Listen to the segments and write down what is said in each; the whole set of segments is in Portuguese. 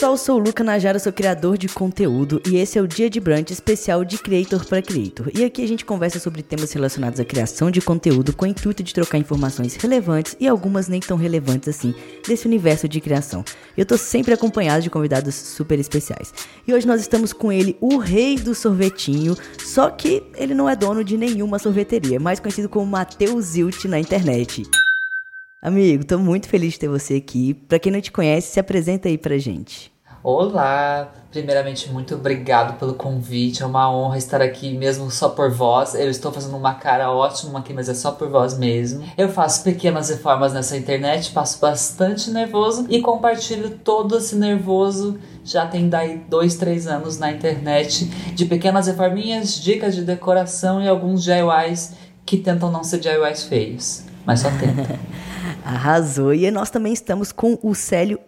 pessoal, sou o Luca Najara, sou criador de conteúdo e esse é o Dia de Brunch especial de Creator para Creator. E aqui a gente conversa sobre temas relacionados à criação de conteúdo com o intuito de trocar informações relevantes e algumas nem tão relevantes assim desse universo de criação. Eu tô sempre acompanhado de convidados super especiais. E hoje nós estamos com ele, o rei do sorvetinho, só que ele não é dono de nenhuma sorveteria, mais conhecido como Matheus Zilt na internet. Amigo, tô muito feliz de ter você aqui. Para quem não te conhece, se apresenta aí pra gente. Olá! Primeiramente, muito obrigado pelo convite. É uma honra estar aqui mesmo só por voz. Eu estou fazendo uma cara ótima aqui, mas é só por voz mesmo. Eu faço pequenas reformas nessa internet, passo bastante nervoso e compartilho todo esse nervoso. Já tem daí dois, três anos na internet de pequenas reforminhas, dicas de decoração e alguns DIYs que tentam não ser DIYs feios, mas só tentam. Arrasou. E nós também estamos com o Célio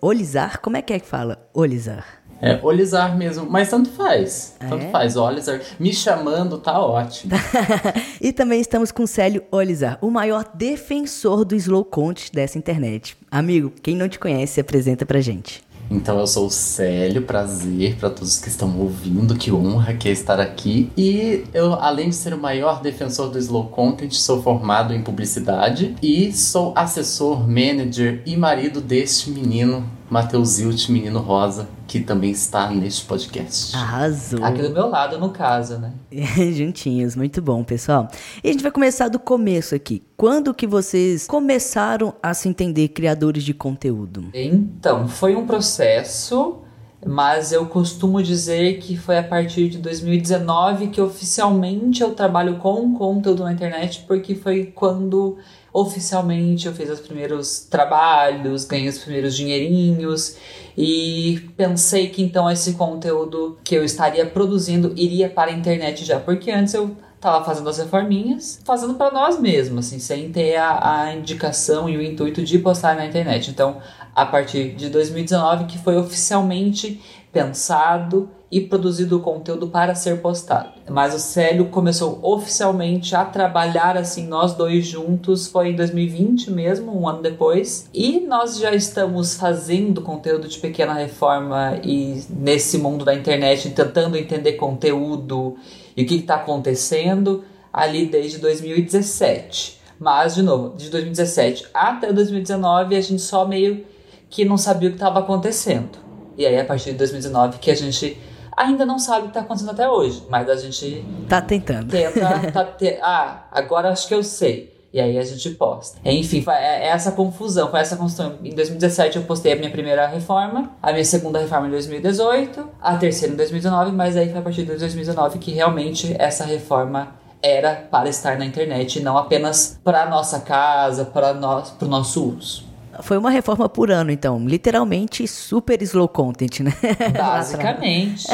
Olizar. Como é que é que fala? Olizar. É, Olizar mesmo, mas tanto faz. Tanto é? faz, Olizar. Me chamando tá ótimo. e também estamos com Célio Olizar, o maior defensor do slow content dessa internet. Amigo, quem não te conhece, se apresenta pra gente. Então eu sou o Célio, prazer para todos que estão ouvindo, que honra que é estar aqui. E eu, além de ser o maior defensor do slow content, sou formado em publicidade e sou assessor, manager e marido deste menino Matheus Zilt, menino rosa, que também está neste podcast. Arrasou. Aqui do meu lado, no caso, né? Juntinhos, muito bom, pessoal. E a gente vai começar do começo aqui. Quando que vocês começaram a se entender criadores de conteúdo? Então, foi um processo, mas eu costumo dizer que foi a partir de 2019 que oficialmente eu trabalho com conteúdo na internet, porque foi quando oficialmente eu fiz os primeiros trabalhos, ganhei os primeiros dinheirinhos e pensei que então esse conteúdo que eu estaria produzindo iria para a internet já, porque antes eu tava fazendo as reforminhas, fazendo para nós mesmos, assim, sem ter a, a, indicação e o intuito de postar na internet. Então, a partir de 2019 que foi oficialmente pensado e produzido o conteúdo para ser postado. Mas o Célio começou oficialmente a trabalhar assim, nós dois juntos, foi em 2020 mesmo, um ano depois. E nós já estamos fazendo conteúdo de pequena reforma e nesse mundo da internet, tentando entender conteúdo e o que está acontecendo ali desde 2017. Mas, de novo, de 2017 até 2019, a gente só meio que não sabia o que estava acontecendo. E aí, a partir de 2019, que a gente ainda não sabe o que está acontecendo até hoje, mas a gente. Tá tentando. Tenta. Tá te... Ah, agora acho que eu sei. E aí a gente posta. Enfim, é, é essa confusão, foi essa construção. Em 2017 eu postei a minha primeira reforma, a minha segunda reforma em 2018, a terceira em 2019, mas aí foi a partir de 2019 que realmente essa reforma era para estar na internet, não apenas para nossa casa, para nós, para o nosso uso. Foi uma reforma por ano, então. Literalmente super slow content, né? Basicamente.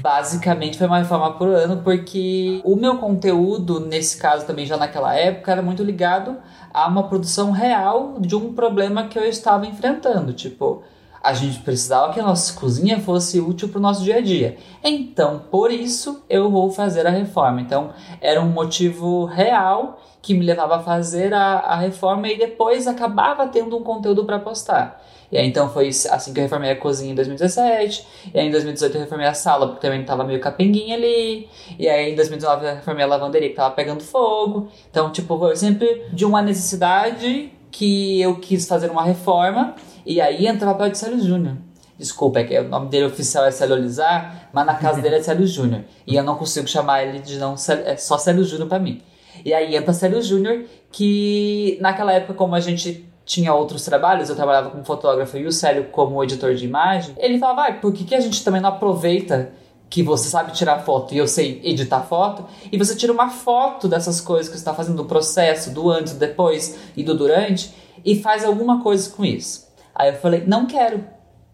basicamente foi uma reforma por ano, porque o meu conteúdo, nesse caso também já naquela época, era muito ligado a uma produção real de um problema que eu estava enfrentando. Tipo, a gente precisava que a nossa cozinha fosse útil para o nosso dia a dia. Então, por isso, eu vou fazer a reforma. Então, era um motivo real que me levava a fazer a, a reforma e depois acabava tendo um conteúdo para postar. E aí, então foi assim que eu reformei a cozinha em 2017. E aí em 2018 eu reformei a sala, porque também tava meio capenguinha ali. E aí em 2019 eu reformei a lavanderia, que tava pegando fogo. Então, tipo, foi sempre de uma necessidade que eu quis fazer uma reforma. E aí entra o papel de Célio Júnior. Desculpa, é que o nome dele oficial é Célio Olizar, mas na casa dele é Célio Júnior. E eu não consigo chamar ele de não, é só Célio Júnior para mim. E aí entra Célio Júnior, que naquela época, como a gente tinha outros trabalhos, eu trabalhava como fotógrafo e o Célio como editor de imagem, ele falava, ah, por que, que a gente também não aproveita que você sabe tirar foto e eu sei editar foto, e você tira uma foto dessas coisas que você está fazendo, do processo, do antes, do depois e do durante, e faz alguma coisa com isso. Aí eu falei, não quero.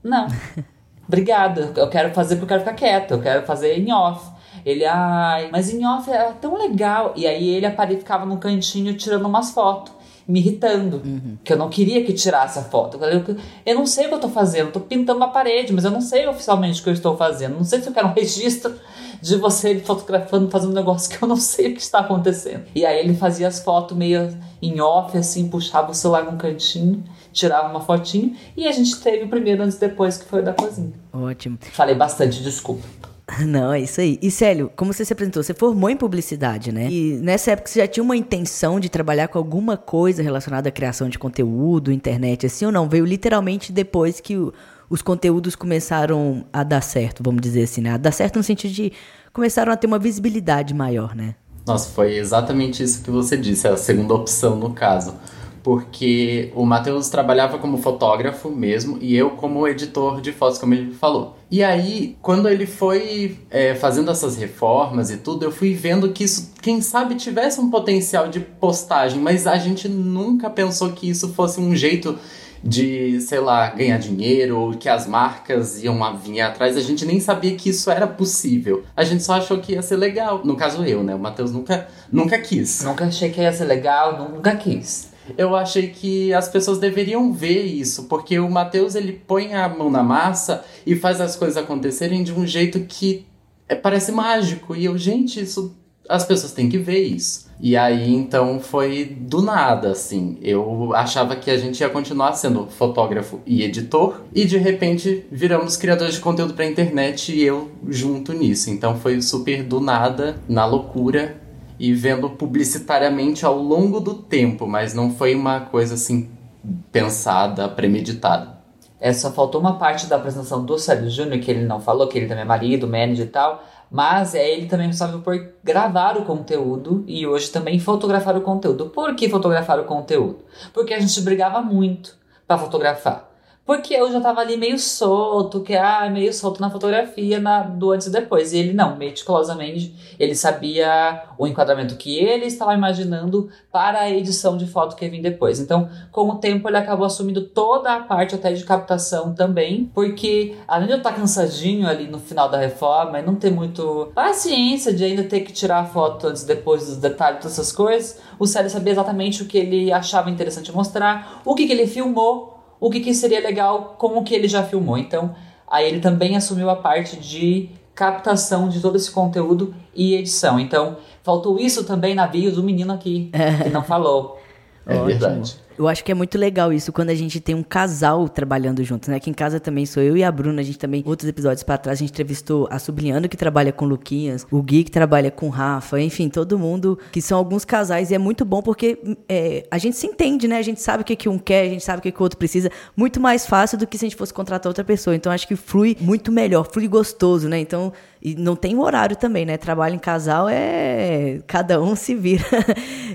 Não. Obrigada. Eu quero fazer porque eu quero ficar quieto. Eu quero fazer em off. Ele, ai, mas em off era tão legal. E aí ele apareceu, ficava no cantinho tirando umas fotos. me irritando. Uhum. Que eu não queria que tirasse a foto. Eu, eu não sei o que eu tô fazendo, eu tô pintando uma parede, mas eu não sei oficialmente o que eu estou fazendo. Não sei se eu quero um registro de você fotografando, fazendo um negócio que eu não sei o que está acontecendo. E aí ele fazia as fotos meio em off, assim, puxava o celular num cantinho, tirava uma fotinho, e a gente teve o primeiro antes depois, que foi o da cozinha. Ótimo. Falei bastante, desculpa. Não, é isso aí. E Célio, como você se apresentou? Você formou em publicidade, né? E nessa época você já tinha uma intenção de trabalhar com alguma coisa relacionada à criação de conteúdo, internet, assim ou não? Veio literalmente depois que o, os conteúdos começaram a dar certo, vamos dizer assim, né? A dar certo no sentido de começaram a ter uma visibilidade maior, né? Nossa, foi exatamente isso que você disse, a segunda opção no caso porque o Matheus trabalhava como fotógrafo mesmo e eu como editor de fotos, como ele falou. E aí, quando ele foi é, fazendo essas reformas e tudo, eu fui vendo que isso, quem sabe, tivesse um potencial de postagem, mas a gente nunca pensou que isso fosse um jeito de, sei lá, ganhar dinheiro ou que as marcas iam vir atrás. A gente nem sabia que isso era possível. A gente só achou que ia ser legal. No caso, eu, né? O Matheus nunca, nunca quis. Nunca achei que ia ser legal, nunca quis eu achei que as pessoas deveriam ver isso, porque o Matheus ele põe a mão na massa e faz as coisas acontecerem de um jeito que é, parece mágico. E eu, gente, isso as pessoas têm que ver isso. E aí então foi do nada, assim. Eu achava que a gente ia continuar sendo fotógrafo e editor, e de repente viramos criadores de conteúdo para internet e eu junto nisso. Então foi super do nada, na loucura, e vendo publicitariamente ao longo do tempo, mas não foi uma coisa assim pensada, premeditada. É, só faltou uma parte da apresentação do Célio Júnior, que ele não falou, que ele também é marido, manager e tal, mas é ele também responsável por gravar o conteúdo e hoje também fotografar o conteúdo. Por que fotografar o conteúdo? Porque a gente brigava muito para fotografar. Porque eu já tava ali meio solto, que ah, meio solto na fotografia na, do antes e depois. E ele não, meticulosamente, ele sabia o enquadramento que ele estava imaginando para a edição de foto que ia vir depois. Então, com o tempo, ele acabou assumindo toda a parte até de captação também, porque além de eu estar cansadinho ali no final da reforma e não ter muito paciência de ainda ter que tirar a foto antes e depois dos detalhes, todas essas coisas, o Célio sabia exatamente o que ele achava interessante mostrar, o que, que ele filmou o que, que seria legal com o que ele já filmou. Então, aí ele também assumiu a parte de captação de todo esse conteúdo e edição. Então, faltou isso também na bio do menino aqui, que não falou. É verdade. Eu acho que é muito legal isso quando a gente tem um casal trabalhando junto, né? Aqui em casa também sou eu e a Bruna. A gente também, outros episódios para trás, a gente entrevistou a Sublinhando, que trabalha com o Luquinhas, o Gui, que trabalha com o Rafa, enfim, todo mundo, que são alguns casais. E é muito bom porque é, a gente se entende, né? A gente sabe o que, que um quer, a gente sabe o que, que o outro precisa. Muito mais fácil do que se a gente fosse contratar outra pessoa. Então acho que flui muito melhor, flui gostoso, né? Então, e não tem horário também, né? Trabalho em casal é. Cada um se vira.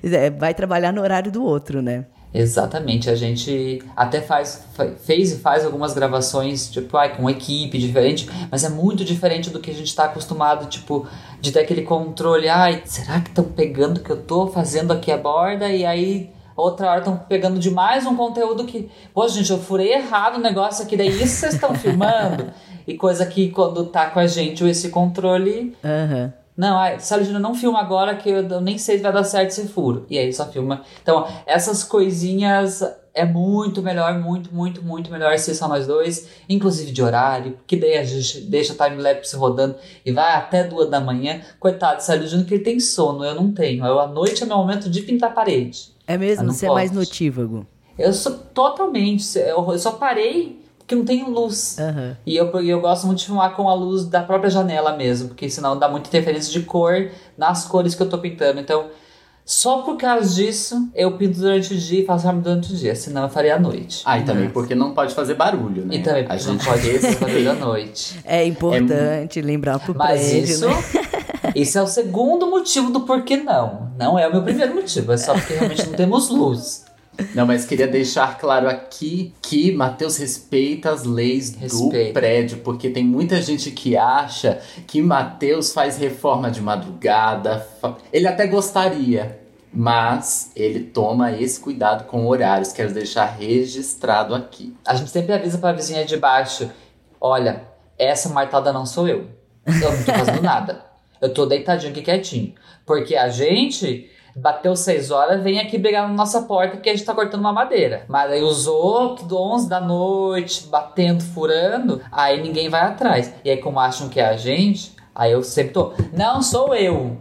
É, vai trabalhar no horário do outro, né? Exatamente, a gente até faz, fez e faz algumas gravações, tipo, ai, com equipe diferente, mas é muito diferente do que a gente está acostumado, tipo, de ter aquele controle, ai, será que estão pegando o que eu tô fazendo aqui a borda? E aí, outra hora estão pegando demais um conteúdo que, pô, gente, eu furei errado o negócio aqui, daí isso vocês estão filmando? E coisa que quando tá com a gente esse controle. Uhum não, ah, Sérgio não filma agora que eu nem sei se vai dar certo esse furo. E aí só filma. Então, essas coisinhas é muito melhor, muito, muito, muito melhor ser só nós dois, inclusive de horário, que daí a gente deixa o time-lapse rodando e vai até duas da manhã. Coitado do Sérgio Júnior que ele tem sono, eu não tenho. Eu, a noite é meu momento de pintar a parede. É mesmo? Você posso. é mais notívago? Eu sou totalmente. Eu, eu só parei que não tem luz. Uhum. E eu, eu gosto muito de filmar com a luz da própria janela mesmo, porque senão dá muita interferência de cor nas cores que eu tô pintando. Então, só por causa disso, eu pinto durante o dia e faço arma durante o dia, senão eu faria à noite. Ah, e também porque não pode fazer barulho, né? E também porque a gente não pode fazer barulho à noite. É importante é... lembrar pro Mas prédio, isso, né? esse é o segundo motivo do porquê não. Não é o meu primeiro motivo, é só porque realmente não temos luz. Não, mas queria deixar claro aqui que Matheus respeita as leis Respeito. do prédio, porque tem muita gente que acha que Matheus faz reforma de madrugada. Ele até gostaria, mas ele toma esse cuidado com horários. Quero deixar registrado aqui. A gente sempre avisa para a vizinha de baixo: olha, essa martada não sou eu. Eu não tô fazendo nada. Eu tô deitadinho aqui quietinho. Porque a gente Bateu seis horas, vem aqui brigar na nossa porta que a gente tá cortando uma madeira. Mas aí usou do 11 da noite, batendo, furando, aí ninguém vai atrás. E aí, como acham que é a gente, aí eu sempre tô. Não sou eu.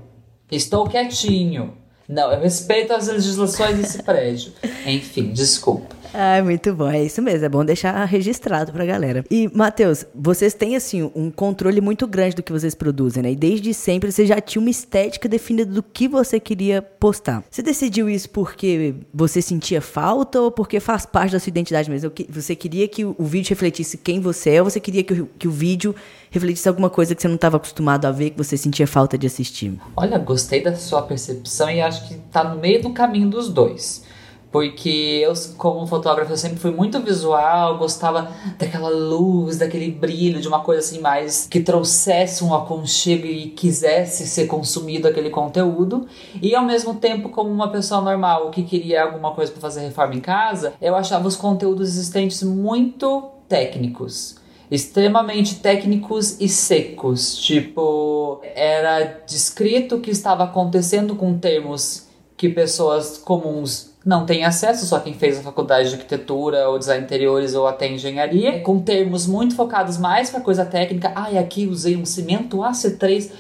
Estou quietinho. Não, eu respeito as legislações desse prédio. Enfim, desculpa. Ah, muito bom. É isso mesmo. É bom deixar registrado pra galera. E, Matheus, vocês têm, assim, um controle muito grande do que vocês produzem, né? E desde sempre você já tinha uma estética definida do que você queria postar. Você decidiu isso porque você sentia falta ou porque faz parte da sua identidade mesmo? Você queria que o vídeo refletisse quem você é ou você queria que o, que o vídeo refletisse alguma coisa que você não estava acostumado a ver, que você sentia falta de assistir? Olha, gostei da sua percepção e acho que tá no meio do caminho dos dois porque eu, como fotógrafo, eu sempre fui muito visual, gostava daquela luz, daquele brilho, de uma coisa assim mais que trouxesse um aconchego e quisesse ser consumido aquele conteúdo. E ao mesmo tempo, como uma pessoa normal que queria alguma coisa para fazer reforma em casa, eu achava os conteúdos existentes muito técnicos extremamente técnicos e secos. Tipo, era descrito o que estava acontecendo com termos que pessoas comuns não tem acesso, só quem fez a faculdade de arquitetura ou design interiores ou até engenharia, com termos muito focados mais para coisa técnica. Ah, e aqui usei um cimento AC3.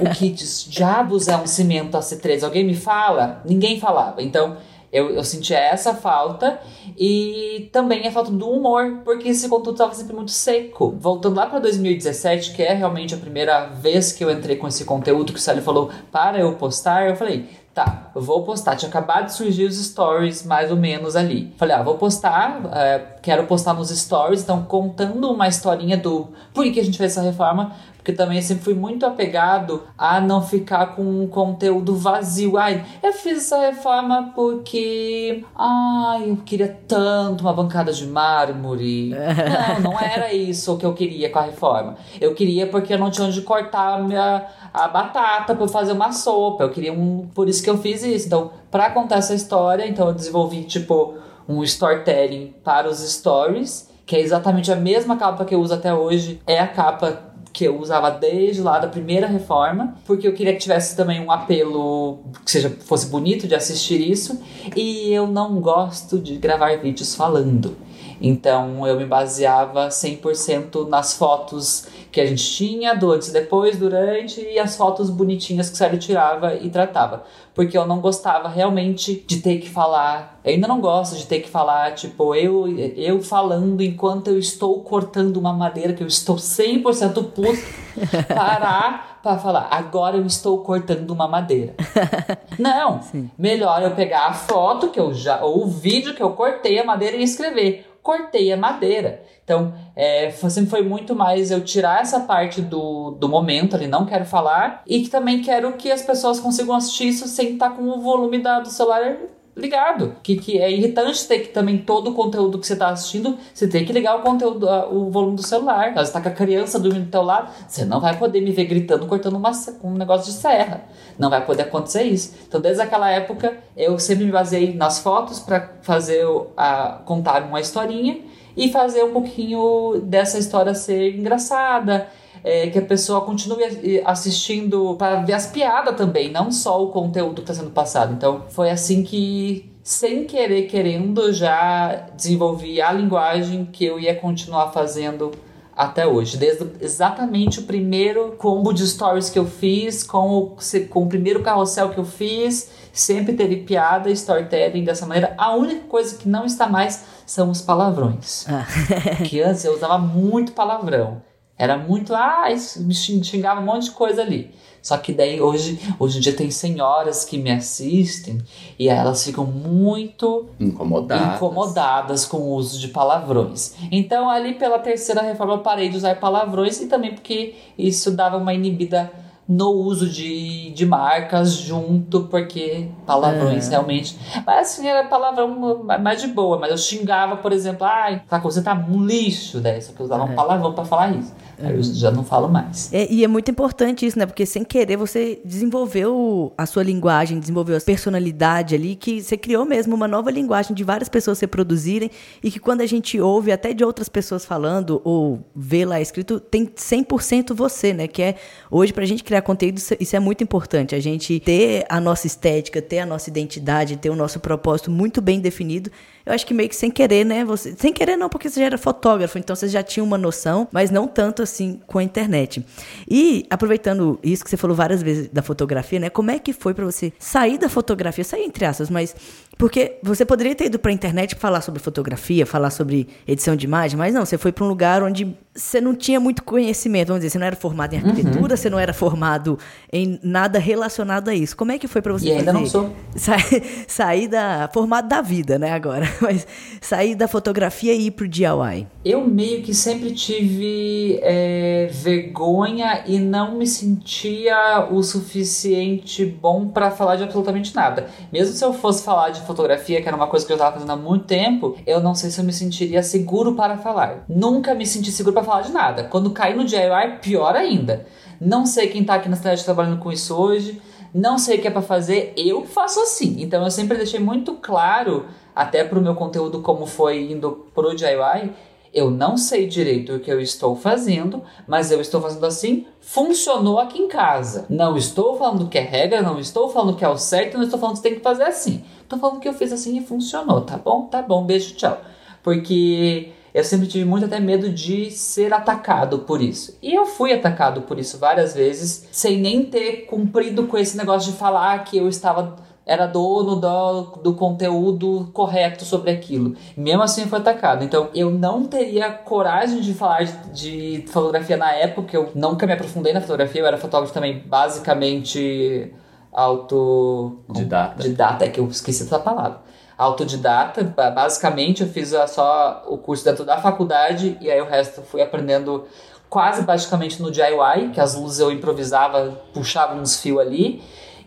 o que diabos é um cimento AC3? Alguém me fala? Ninguém falava. Então, eu, eu sentia essa falta e também a falta do humor, porque esse conteúdo estava sempre muito seco. Voltando lá para 2017, que é realmente a primeira vez que eu entrei com esse conteúdo, que o Sally falou para eu postar, eu falei, Tá, eu vou postar. Tinha acabado de surgir os stories, mais ou menos ali. Falei, ah, vou postar, é, quero postar nos stories, então contando uma historinha do por que a gente fez essa reforma, porque também sempre fui muito apegado a não ficar com um conteúdo vazio. Ai, eu fiz essa reforma porque. Ai, eu queria tanto uma bancada de mármore. não, não era isso o que eu queria com a reforma. Eu queria porque eu não tinha onde cortar a, minha, a batata para fazer uma sopa. Eu queria um. Por isso que eu fiz isso. Então, para contar essa história, então eu desenvolvi, tipo, um storytelling para os stories. Que é exatamente a mesma capa que eu uso até hoje. É a capa que eu usava desde lá da primeira reforma, porque eu queria que tivesse também um apelo que seja fosse bonito de assistir isso, e eu não gosto de gravar vídeos falando. Então eu me baseava 100% nas fotos que a gente tinha, do antes e depois, durante, e as fotos bonitinhas que o Sérgio tirava e tratava. Porque eu não gostava realmente de ter que falar. Eu ainda não gosto de ter que falar, tipo, eu, eu falando enquanto eu estou cortando uma madeira que eu estou 100% puto, parar para falar, agora eu estou cortando uma madeira. não, Sim. melhor eu pegar a foto que eu já, ou o vídeo que eu cortei a madeira e escrever cortei a madeira. Então, é, sempre foi muito mais eu tirar essa parte do, do momento ali, não quero falar, e que também quero que as pessoas consigam assistir isso sem estar com o volume da, do celular ligado. Que, que é irritante ter que também todo o conteúdo que você está assistindo, você tem que ligar o conteúdo, o volume do celular. Você está com a criança dormindo do teu lado, você não vai poder me ver gritando, cortando uma, um negócio de serra. Não vai poder acontecer isso. Então, desde aquela época, eu sempre me baseei nas fotos para fazer a, contar uma historinha e fazer um pouquinho dessa história ser engraçada é, que a pessoa continue assistindo para ver as piadas também, não só o conteúdo que está sendo passado. Então, foi assim que sem querer querendo já desenvolvi a linguagem que eu ia continuar fazendo até hoje, desde exatamente o primeiro combo de stories que eu fiz, com o, com o primeiro carrossel que eu fiz, sempre teve piada e storytelling dessa maneira. A única coisa que não está mais são os palavrões. Ah. que antes eu usava muito palavrão. Era muito, ah, me xingava um monte de coisa ali. Só que daí hoje, hoje em dia tem senhoras que me assistem e elas ficam muito incomodadas. incomodadas com o uso de palavrões. Então, ali pela terceira reforma, eu parei de usar palavrões e também porque isso dava uma inibida no uso de, de marcas junto, porque palavrões é. realmente. Mas assim, era palavrão mais de boa, mas eu xingava, por exemplo, ai, tá, você tá um lixo, né? Só que eu usava é. um palavrão pra falar isso. Aí eu já não falo mais. É, e é muito importante isso, né? Porque sem querer você desenvolveu a sua linguagem, desenvolveu a personalidade ali, que você criou mesmo uma nova linguagem de várias pessoas se produzirem e que quando a gente ouve até de outras pessoas falando ou vê lá escrito, tem 100% você, né? Que é, hoje pra gente criar conteúdo, isso é muito importante. A gente ter a nossa estética, ter a nossa identidade, ter o nosso propósito muito bem definido eu acho que meio que sem querer, né? Você, sem querer não, porque você já era fotógrafo, então você já tinha uma noção, mas não tanto assim com a internet. E aproveitando isso que você falou várias vezes da fotografia, né? Como é que foi para você sair da fotografia, sair entre aspas, mas porque você poderia ter ido para a internet falar sobre fotografia, falar sobre edição de imagem, mas não, você foi para um lugar onde você não tinha muito conhecimento, vamos dizer, você não era formado em uhum. arquitetura, uhum. você não era formado em nada relacionado a isso. Como é que foi para você e fazer? ainda não sou. Sair, sair da formado da vida, né, agora, mas sair da fotografia e ir pro DIY. Eu meio que sempre tive é, vergonha e não me sentia o suficiente bom para falar de absolutamente nada. Mesmo se eu fosse falar de fotografia, que era uma coisa que eu estava fazendo há muito tempo, eu não sei se eu me sentiria seguro para falar. Nunca me senti seguro para falar de nada. Quando caí no DIY, pior ainda. Não sei quem está aqui na cidade trabalhando com isso hoje, não sei o que é para fazer, eu faço assim. Então eu sempre deixei muito claro, até para o meu conteúdo como foi indo pro DIY, eu não sei direito o que eu estou fazendo, mas eu estou fazendo assim, funcionou aqui em casa. Não estou falando que é regra, não estou falando que é o certo, não estou falando que tem que fazer assim. Estou falando que eu fiz assim e funcionou, tá bom? Tá bom, beijo, tchau. Porque eu sempre tive muito até medo de ser atacado por isso. E eu fui atacado por isso várias vezes, sem nem ter cumprido com esse negócio de falar que eu estava era dono do, do conteúdo correto sobre aquilo. Mesmo assim foi atacado. Então eu não teria coragem de falar de, de fotografia na época, eu nunca me aprofundei na fotografia, eu era fotógrafo também basicamente autodidata. Didata, é que eu esqueci essa palavra. Autodidata, basicamente eu fiz só o curso dentro da faculdade e aí o resto fui aprendendo quase basicamente no DIY, que as luzes eu improvisava, puxava uns fios ali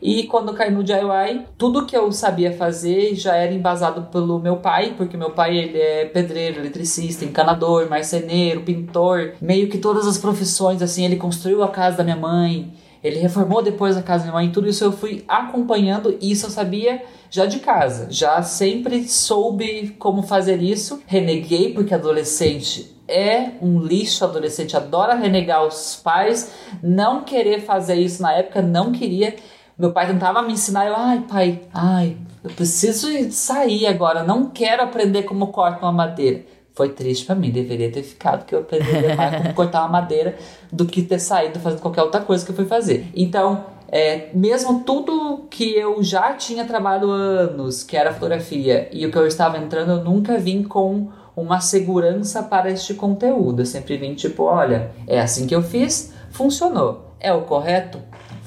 e quando eu caí no DIY, tudo que eu sabia fazer já era embasado pelo meu pai, porque meu pai ele é pedreiro, eletricista, encanador, marceneiro, pintor, meio que todas as profissões assim, ele construiu a casa da minha mãe, ele reformou depois a casa da minha mãe, tudo isso eu fui acompanhando e isso eu sabia já de casa. Já sempre soube como fazer isso. Reneguei porque adolescente é um lixo, adolescente adora renegar os pais, não querer fazer isso na época, não queria. Meu pai tentava me ensinar, eu, ai, pai, ai, eu preciso sair agora, não quero aprender como corta uma madeira. Foi triste para mim, deveria ter ficado, que eu aprenderia mais como cortar uma madeira do que ter saído fazendo qualquer outra coisa que eu fui fazer. Então, é, mesmo tudo que eu já tinha trabalhado anos, que era fotografia, e o que eu estava entrando, eu nunca vim com uma segurança para este conteúdo. Eu sempre vim tipo, olha, é assim que eu fiz, funcionou. É o correto?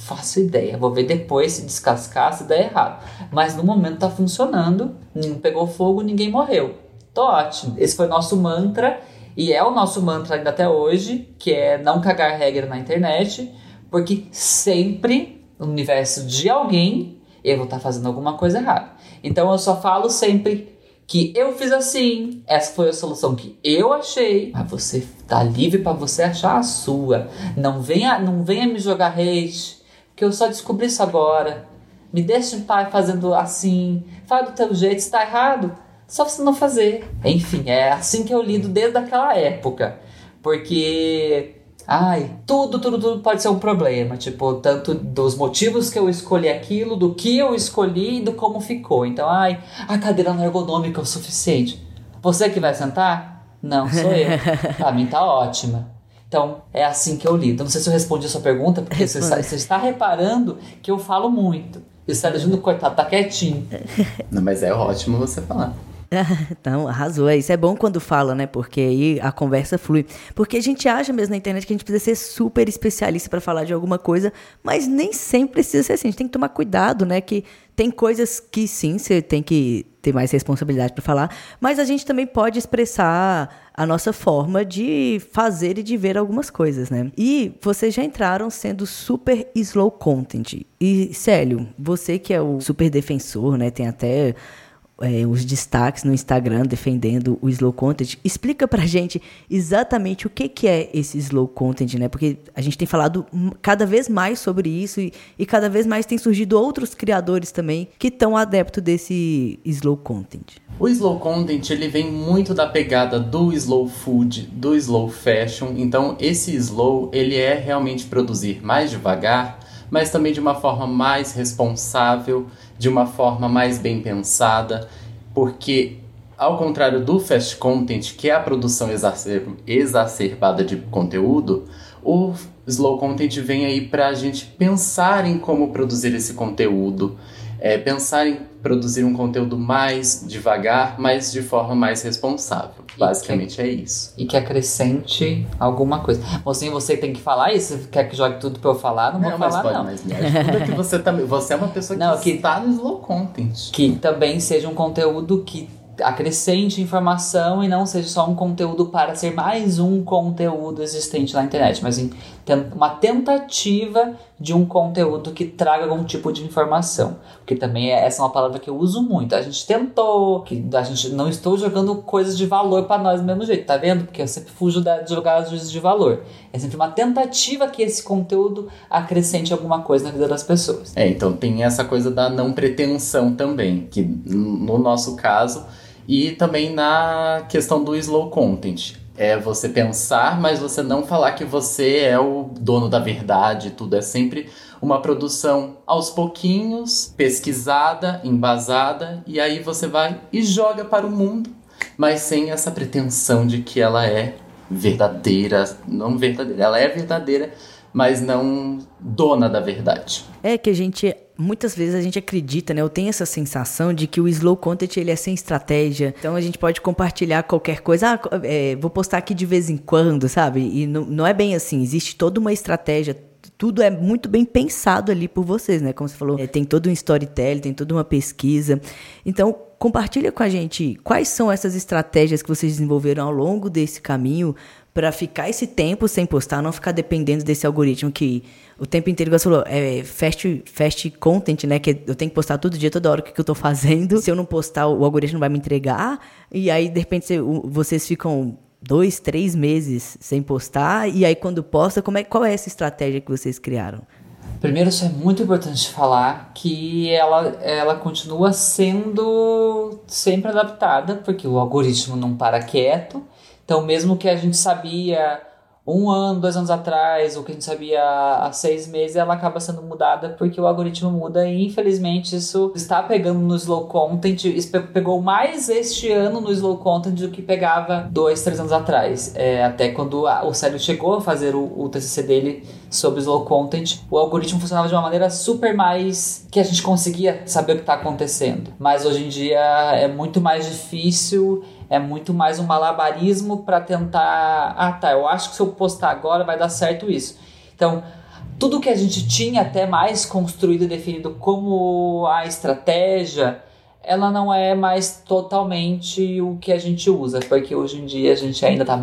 Faço ideia. Vou ver depois se descascar, se der errado. Mas no momento tá funcionando, ninguém pegou fogo, ninguém morreu. Tô ótimo. Esse foi nosso mantra e é o nosso mantra ainda até hoje, que é não cagar regra na internet, porque sempre no universo de alguém eu vou estar tá fazendo alguma coisa errada. Então eu só falo sempre que eu fiz assim, essa foi a solução que eu achei, mas você tá livre para você achar a sua. Não venha, não venha me jogar hate, que eu só descobri isso agora. Me deixa em paz fazendo assim. Faz do teu jeito, está errado. Só você não fazer. Enfim, é assim que eu lido desde aquela época. Porque ai, tudo, tudo, tudo pode ser um problema. Tipo, tanto dos motivos que eu escolhi aquilo, do que eu escolhi e do como ficou. Então, ai, a cadeira não é ergonômica o suficiente. Você que vai sentar? Não, sou eu. pra mim tá ótima. Então, é assim que eu lido. Não sei se eu respondi a sua pergunta, porque você está, você está, reparando que eu falo muito. Você está deixando cortar, tá quietinho. Não, mas é ótimo você falar. Então, arrasou. Isso é bom quando fala, né? Porque aí a conversa flui. Porque a gente acha mesmo na internet que a gente precisa ser super especialista para falar de alguma coisa, mas nem sempre precisa ser assim. A gente tem que tomar cuidado, né? Que tem coisas que sim, você tem que ter mais responsabilidade para falar, mas a gente também pode expressar a nossa forma de fazer e de ver algumas coisas, né? E vocês já entraram sendo super slow content. E, Célio, você que é o super defensor, né? Tem até é, os destaques no Instagram defendendo o slow content. Explica pra gente exatamente o que, que é esse slow content, né? Porque a gente tem falado cada vez mais sobre isso e, e cada vez mais tem surgido outros criadores também que estão adeptos desse slow content. O slow content ele vem muito da pegada do slow food, do slow fashion. Então esse slow ele é realmente produzir mais devagar, mas também de uma forma mais responsável de uma forma mais bem pensada, porque ao contrário do fast content, que é a produção exacerbada de conteúdo, o slow content vem aí para a gente pensar em como produzir esse conteúdo, é, pensar em produzir um conteúdo mais devagar, mas de forma mais responsável. Basicamente que, é isso. E que acrescente alguma coisa. Mocinho, você tem que falar isso? Quer que jogue tudo pra eu falar? Não, não vou falar, pode, não. Mas me ajuda que você também. Você é uma pessoa que, não, que está no slow content. Que também seja um conteúdo que acrescente informação e não seja só um conteúdo para ser mais um conteúdo existente na internet, mas uma tentativa de um conteúdo que traga algum tipo de informação. Porque também é, essa é uma palavra que eu uso muito. A gente tentou, que a gente não estou jogando coisas de valor para nós do mesmo jeito, tá vendo? Porque eu sempre fujo de jogar as coisas de valor. É sempre uma tentativa que esse conteúdo acrescente alguma coisa na vida das pessoas. É, então tem essa coisa da não pretensão também, que no nosso caso e também na questão do slow content. É você pensar, mas você não falar que você é o dono da verdade, tudo é sempre uma produção aos pouquinhos, pesquisada, embasada, e aí você vai e joga para o mundo, mas sem essa pretensão de que ela é verdadeira, não verdadeira, ela é verdadeira, mas não dona da verdade. É que a gente muitas vezes a gente acredita, né? Eu tenho essa sensação de que o slow content ele é sem estratégia. Então a gente pode compartilhar qualquer coisa. Ah, é, vou postar aqui de vez em quando, sabe? E não, é bem assim. Existe toda uma estratégia. Tudo é muito bem pensado ali por vocês, né? Como você falou, é, tem todo um storytelling, tem toda uma pesquisa. Então, compartilha com a gente quais são essas estratégias que vocês desenvolveram ao longo desse caminho para ficar esse tempo sem postar, não ficar dependendo desse algoritmo que o tempo inteiro, você falou, é fast, fast content, né? Que eu tenho que postar todo dia, toda hora o que, que eu tô fazendo. Se eu não postar, o algoritmo não vai me entregar. E aí, de repente, vocês ficam dois, três meses sem postar. E aí, quando posta, como é, qual é essa estratégia que vocês criaram? Primeiro, isso é muito importante falar que ela, ela continua sendo sempre adaptada, porque o algoritmo não para quieto. Então, mesmo que a gente sabia um ano, dois anos atrás, o que a gente sabia há seis meses, ela acaba sendo mudada porque o algoritmo muda e infelizmente isso está pegando no slow content. Isso pegou mais este ano no slow content do que pegava dois, três anos atrás. É, até quando a, o Célio chegou a fazer o, o TCC dele sobre slow content, o algoritmo funcionava de uma maneira super mais que a gente conseguia saber o que está acontecendo. Mas hoje em dia é muito mais difícil é muito mais um malabarismo para tentar. Ah, tá, eu acho que se eu postar agora vai dar certo isso. Então, tudo que a gente tinha até mais construído e definido como a estratégia, ela não é mais totalmente o que a gente usa, porque hoje em dia a gente ainda tá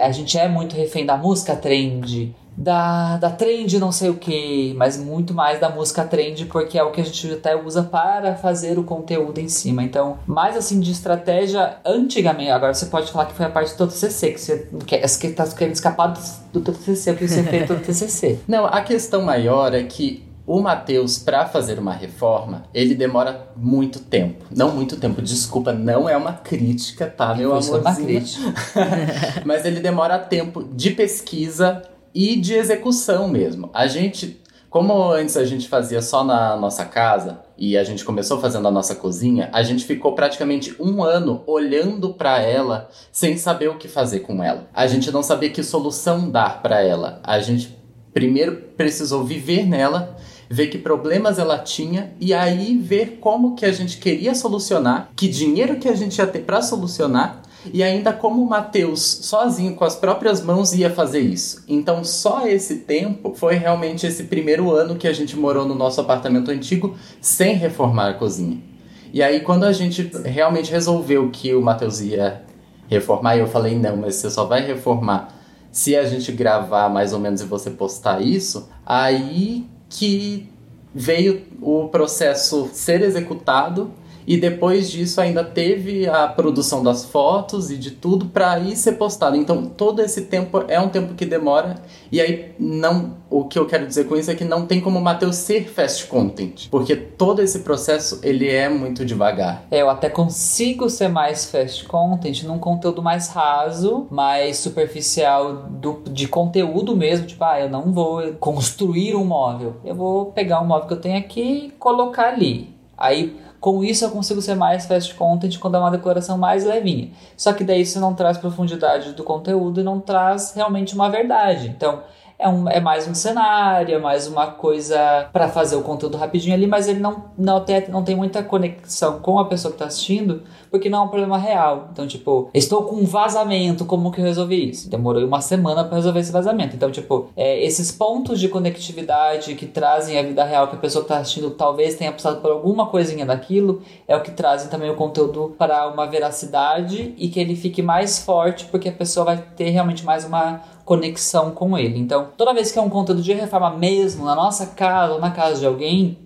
a gente é muito refém da música trend, da, da trend não sei o que, mas muito mais da música trend, porque é o que a gente até usa para fazer o conteúdo em cima. Então, mais assim de estratégia, antigamente, agora você pode falar que foi a parte do TCC, que você quer, que tá querendo escapar do, do TCC, porque você fez todo o TCC. Não, a questão maior é que o Matheus, para fazer uma reforma, ele demora muito tempo. Não muito tempo, desculpa, não é uma crítica, tá, meu amor? Uma crítica. Mas ele demora tempo de pesquisa e de execução mesmo. A gente, como antes a gente fazia só na nossa casa e a gente começou fazendo a nossa cozinha, a gente ficou praticamente um ano olhando para ela sem saber o que fazer com ela. A gente não sabia que solução dar para ela. A gente primeiro precisou viver nela ver que problemas ela tinha e aí ver como que a gente queria solucionar, que dinheiro que a gente ia ter para solucionar e ainda como Mateus, sozinho, com as próprias mãos, ia fazer isso. Então, só esse tempo foi realmente esse primeiro ano que a gente morou no nosso apartamento antigo sem reformar a cozinha. E aí, quando a gente realmente resolveu que o Matheus ia reformar, eu falei: não, mas você só vai reformar se a gente gravar mais ou menos e você postar isso. Aí que veio o processo ser executado e depois disso ainda teve a produção das fotos e de tudo para ir ser postado. Então todo esse tempo é um tempo que demora e aí não o que eu quero dizer com isso é que não tem como o Matheus ser fast content, porque todo esse processo ele é muito devagar. É, eu até consigo ser mais fast content num conteúdo mais raso, mais superficial do, de conteúdo mesmo, tipo, ah, eu não vou construir um móvel. Eu vou pegar um móvel que eu tenho aqui e colocar ali. Aí com isso eu consigo ser mais fast content quando é uma decoração mais levinha. Só que daí isso não traz profundidade do conteúdo e não traz realmente uma verdade. Então, é, um, é mais um cenário, é mais uma coisa para fazer o conteúdo rapidinho ali, mas ele não, não, tem, não tem muita conexão com a pessoa que tá assistindo, porque não é um problema real. Então, tipo, estou com um vazamento, como que eu resolvi isso? Demorou uma semana para resolver esse vazamento. Então, tipo, é, esses pontos de conectividade que trazem a vida real que a pessoa que tá assistindo talvez tenha passado por alguma coisinha daquilo, é o que trazem também o conteúdo para uma veracidade e que ele fique mais forte, porque a pessoa vai ter realmente mais uma conexão com ele. Então, toda vez que é um conteúdo de reforma mesmo, na nossa casa ou na casa de alguém,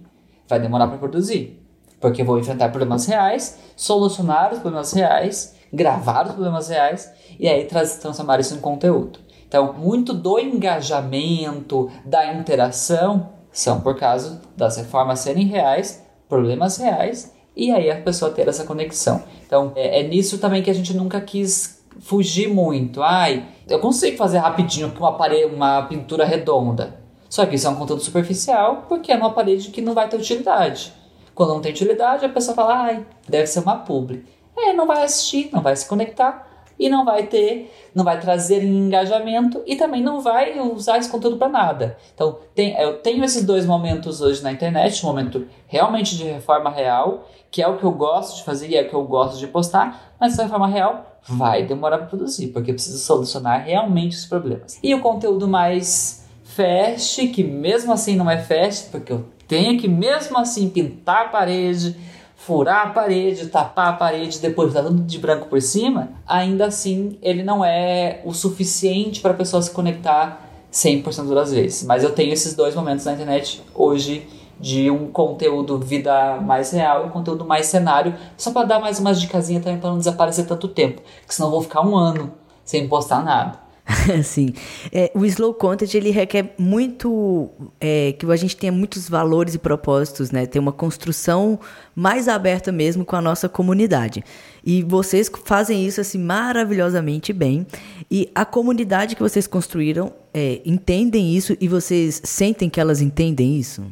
vai demorar para produzir. Porque vou enfrentar problemas reais, solucionar os problemas reais, gravar os problemas reais e aí transformar isso em conteúdo. Então, muito do engajamento, da interação, são por causa das reformas serem reais, problemas reais, e aí a pessoa ter essa conexão. Então, é, é nisso também que a gente nunca quis fugir muito. Ai, eu consigo fazer rapidinho com uma, parede, uma pintura redonda. Só que isso é um conteúdo superficial porque é uma parede que não vai ter utilidade. Quando não tem utilidade, a pessoa fala, ai, deve ser uma publi. É, não vai assistir, não vai se conectar e não vai ter, não vai trazer engajamento e também não vai usar esse conteúdo para nada. Então, tem, eu tenho esses dois momentos hoje na internet, um momento realmente de reforma real, que é o que eu gosto de fazer e é o que eu gosto de postar, mas essa reforma real vai demorar para produzir, porque eu preciso solucionar realmente os problemas. E o conteúdo mais fast, que mesmo assim não é fast, porque eu tenho que mesmo assim pintar a parede, furar a parede, tapar a parede, depois botar tudo de branco por cima, ainda assim ele não é o suficiente para a pessoa se conectar 100% das vezes. Mas eu tenho esses dois momentos na internet hoje de um conteúdo vida mais real e um conteúdo mais cenário, só para dar mais umas dicasinhas também para não desaparecer tanto tempo, que senão eu vou ficar um ano sem postar nada. Sim. É, o slow content ele requer muito é, que a gente tenha muitos valores e propósitos, né? Ter uma construção mais aberta mesmo com a nossa comunidade. E vocês fazem isso assim maravilhosamente bem. E a comunidade que vocês construíram é, entendem isso e vocês sentem que elas entendem isso?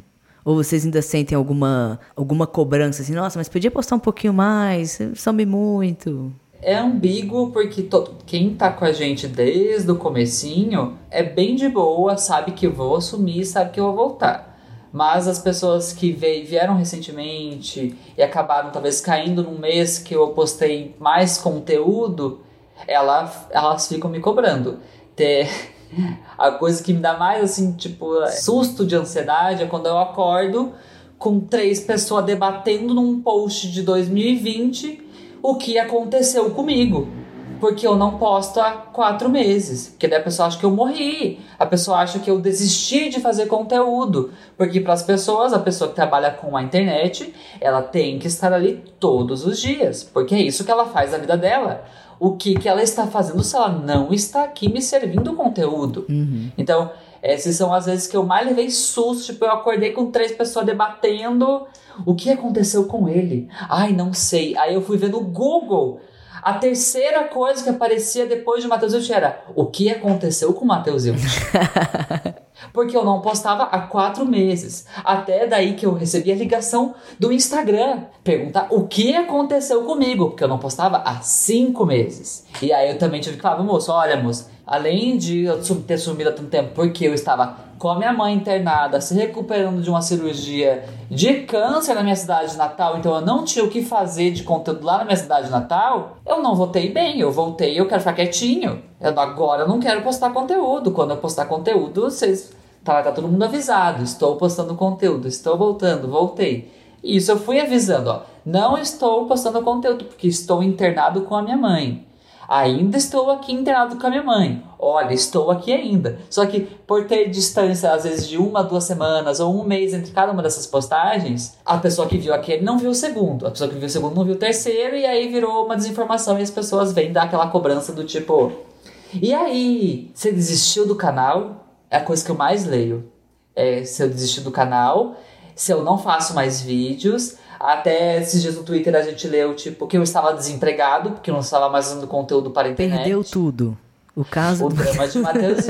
Ou vocês ainda sentem alguma, alguma cobrança assim, nossa, mas podia postar um pouquinho mais, some muito? É ambíguo porque to, quem tá com a gente desde o comecinho é bem de boa, sabe que vou assumir, sabe que eu vou voltar. Mas as pessoas que vieram recentemente e acabaram talvez caindo num mês que eu postei mais conteúdo, ela, elas ficam me cobrando. Ter, a coisa que me dá mais, assim, tipo, susto de ansiedade é quando eu acordo com três pessoas debatendo num post de 2020 o que aconteceu comigo. Porque eu não posto há quatro meses. Porque daí a pessoa acha que eu morri. A pessoa acha que eu desisti de fazer conteúdo. Porque para as pessoas, a pessoa que trabalha com a internet, ela tem que estar ali todos os dias. Porque é isso que ela faz na vida dela o que, que ela está fazendo se ela não está aqui me servindo conteúdo. Uhum. Então, essas são as vezes que eu mais levei susto. Tipo, eu acordei com três pessoas debatendo o que aconteceu com ele. Ai, não sei. Aí eu fui ver no Google. A terceira coisa que aparecia depois de Matheus Wilt era o que aconteceu com o Matheus Wilt. porque eu não postava há quatro meses. Até daí que eu recebi a ligação do Instagram perguntar o que aconteceu comigo, porque eu não postava há cinco meses. E aí eu também tive que falar, moço, olha, moço, além de eu ter sumido há tanto tempo porque eu estava com a minha mãe internada, se recuperando de uma cirurgia de câncer na minha cidade de Natal, então eu não tinha o que fazer de conteúdo lá na minha cidade de Natal, eu não voltei bem, eu voltei, eu quero ficar quietinho. Eu, agora eu não quero postar conteúdo. Quando eu postar conteúdo, vocês tá, tá todo mundo avisado. Estou postando conteúdo, estou voltando, voltei. Isso eu fui avisando, ó. Não estou postando conteúdo porque estou internado com a minha mãe. Ainda estou aqui internado com a minha mãe. Olha, estou aqui ainda. Só que por ter distância, às vezes, de uma, duas semanas ou um mês entre cada uma dessas postagens, a pessoa que viu aquele não viu o segundo. A pessoa que viu o segundo não viu o terceiro, e aí virou uma desinformação e as pessoas vêm dar aquela cobrança do tipo. E aí, você desistiu do canal? É a coisa que eu mais leio. É se eu desistir do canal, se eu não faço mais vídeos, até esses dias no Twitter a gente leu, tipo, que eu estava desempregado, porque eu não estava mais fazendo conteúdo para a internet. Perdeu tudo. O caso O do... drama de Matheus.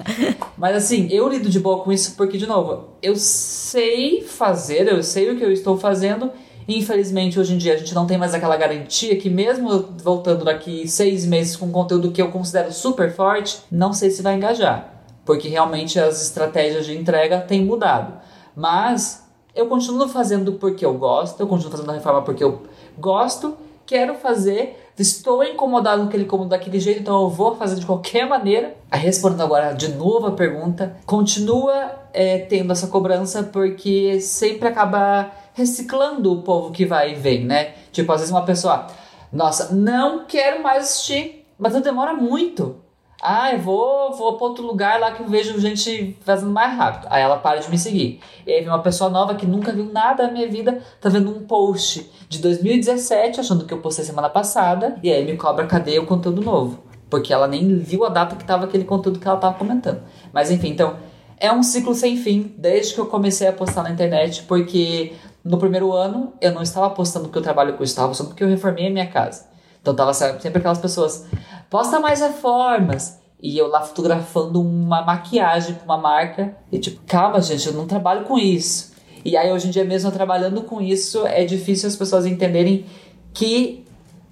Mas assim, eu lido de boa com isso porque, de novo, eu sei fazer, eu sei o que eu estou fazendo. E, infelizmente, hoje em dia a gente não tem mais aquela garantia que, mesmo voltando daqui seis meses com conteúdo que eu considero super forte, não sei se vai engajar. Porque realmente as estratégias de entrega têm mudado. Mas eu continuo fazendo porque eu gosto, eu continuo fazendo a reforma porque eu gosto, quero fazer, estou incomodado com aquele cômodo daquele jeito, então eu vou fazer de qualquer maneira. Aí respondendo agora de novo a pergunta, continua é, tendo essa cobrança porque sempre acaba reciclando o povo que vai e vem, né? Tipo, às vezes uma pessoa, nossa, não quero mais assistir, mas não demora muito. Ah, eu vou, vou para outro lugar lá que eu vejo gente fazendo mais rápido. Aí ela para de me seguir. E aí vem uma pessoa nova que nunca viu nada na minha vida, tá vendo um post de 2017, achando que eu postei semana passada, e aí me cobra cadê o conteúdo novo. Porque ela nem viu a data que tava aquele conteúdo que ela tava comentando. Mas enfim, então, é um ciclo sem fim, desde que eu comecei a postar na internet, porque no primeiro ano eu não estava postando porque eu trabalho com isso, estava postando porque eu reformei a minha casa. Então tava sempre aquelas pessoas, posta mais reformas. E eu lá fotografando uma maquiagem pra uma marca. E tipo, calma, gente, eu não trabalho com isso. E aí hoje em dia mesmo trabalhando com isso, é difícil as pessoas entenderem que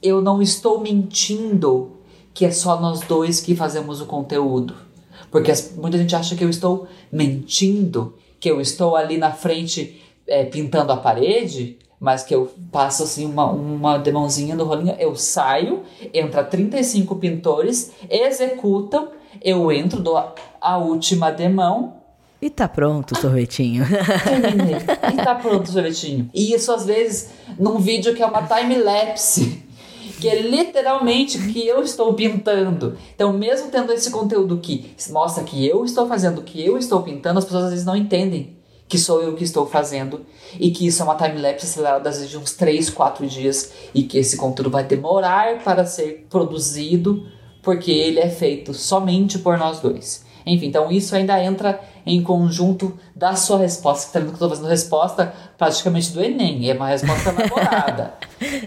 eu não estou mentindo, que é só nós dois que fazemos o conteúdo. Porque as, muita gente acha que eu estou mentindo, que eu estou ali na frente é, pintando a parede, mas que eu passo assim uma, uma demãozinha no rolinho, eu saio, entra 35 pintores, executam, eu entro, dou a, a última demão. E tá pronto o sorvetinho. Terminei. e tá pronto o sorvetinho. E isso às vezes num vídeo que é uma time-lapse. Que é literalmente que eu estou pintando. Então, mesmo tendo esse conteúdo que mostra que eu estou fazendo o que eu estou pintando, as pessoas às vezes não entendem que sou eu que estou fazendo e que isso é uma time-lapse acelerada às vezes de uns 3, 4 dias e que esse conteúdo vai demorar para ser produzido porque ele é feito somente por nós dois. Enfim, então isso ainda entra em conjunto da sua resposta. Você tá vendo que eu estou fazendo resposta praticamente do Enem. É uma resposta elaborada.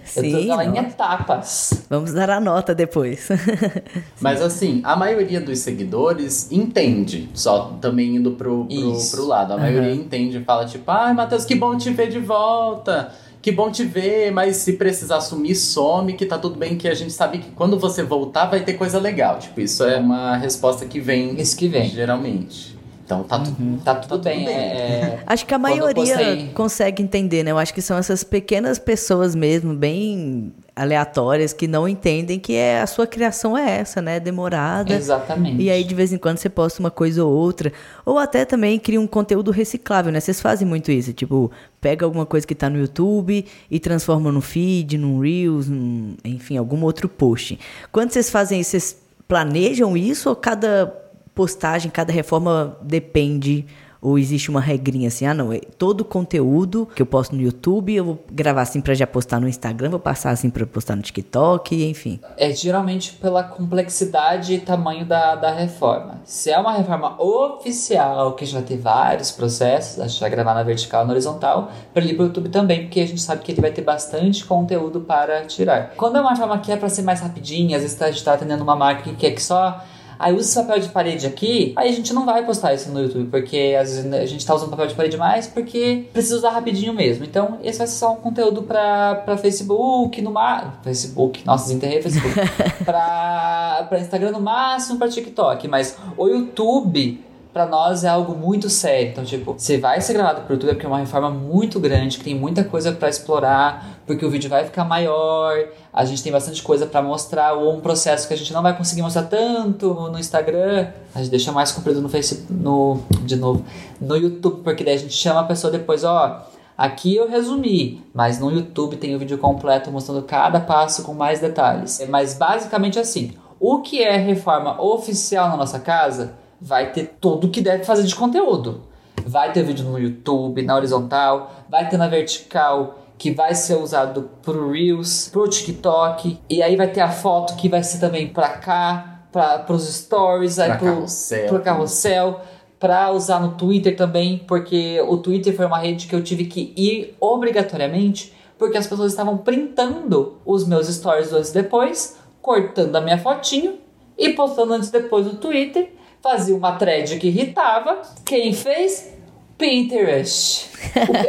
Sim, eu tô ela em etapas. Vamos dar a nota depois. Mas assim, a maioria dos seguidores entende, só também indo pro, pro, pro lado. A maioria entende e fala tipo, ai Matheus, que bom te ver de volta. Que bom te ver, mas se precisar sumir, some, que tá tudo bem, que a gente sabe que quando você voltar vai ter coisa legal. Tipo, isso é uma resposta que vem Isso que vem. geralmente. Então tá, tu, Tá tudo tudo bem. bem. é- Acho que a maioria postei- consegue entender, né? Eu acho que são essas pequenas pessoas mesmo, bem aleatórias, que não entendem que é, a sua criação é essa, né? Demorada. Exatamente. E aí, de vez em quando, você posta uma coisa ou outra. Ou até também cria um conteúdo reciclável, né? Vocês fazem muito isso. Tipo, pega alguma coisa que tá no YouTube e transforma no feed, num Reels, num, enfim, algum outro post. Quando vocês fazem isso, vocês planejam isso ou cada postagem, cada reforma depende? Ou existe uma regrinha assim, ah não, é todo conteúdo que eu posto no YouTube, eu vou gravar assim pra já postar no Instagram, vou passar assim pra postar no TikTok, enfim. É geralmente pela complexidade e tamanho da, da reforma. Se é uma reforma oficial, que vai ter vários processos, a gente vai gravar na vertical e na horizontal, para ir pro YouTube também, porque a gente sabe que ele vai ter bastante conteúdo para tirar. Quando é uma reforma que é para ser mais rapidinha, às vezes a gente tá atendendo uma marca que quer que só. Aí usa esse papel de parede aqui, aí a gente não vai postar isso no YouTube, porque às vezes a gente tá usando papel de parede mais porque precisa usar rapidinho mesmo. Então, esse vai ser só um conteúdo pra, pra Facebook, no ma... Facebook, nossa, desenterrei Facebook. pra, pra Instagram no máximo, pra TikTok. Mas o YouTube, pra nós, é algo muito sério. Então, tipo, você vai ser gravado pro YouTube porque é uma reforma muito grande, que tem muita coisa pra explorar, porque o vídeo vai ficar maior, a gente tem bastante coisa pra mostrar, ou um processo que a gente não vai conseguir mostrar tanto no Instagram, a gente deixa mais comprido no Facebook, no, de novo, no YouTube, porque daí a gente chama a pessoa depois, ó, Aqui eu resumi, mas no YouTube tem o vídeo completo mostrando cada passo com mais detalhes. Mas basicamente assim, o que é reforma oficial na nossa casa vai ter tudo que deve fazer de conteúdo. Vai ter vídeo no YouTube, na horizontal, vai ter na vertical, que vai ser usado pro Reels, pro TikTok, e aí vai ter a foto que vai ser também para cá, para os stories, pra aí pro carrossel. pro carrossel, para usar no Twitter também, porque o Twitter foi uma rede que eu tive que ir obrigatoriamente, porque as pessoas estavam printando os meus stories antes e depois, cortando a minha fotinho e postando antes e depois no Twitter, fazia uma thread que irritava. Quem fez? Pinterest.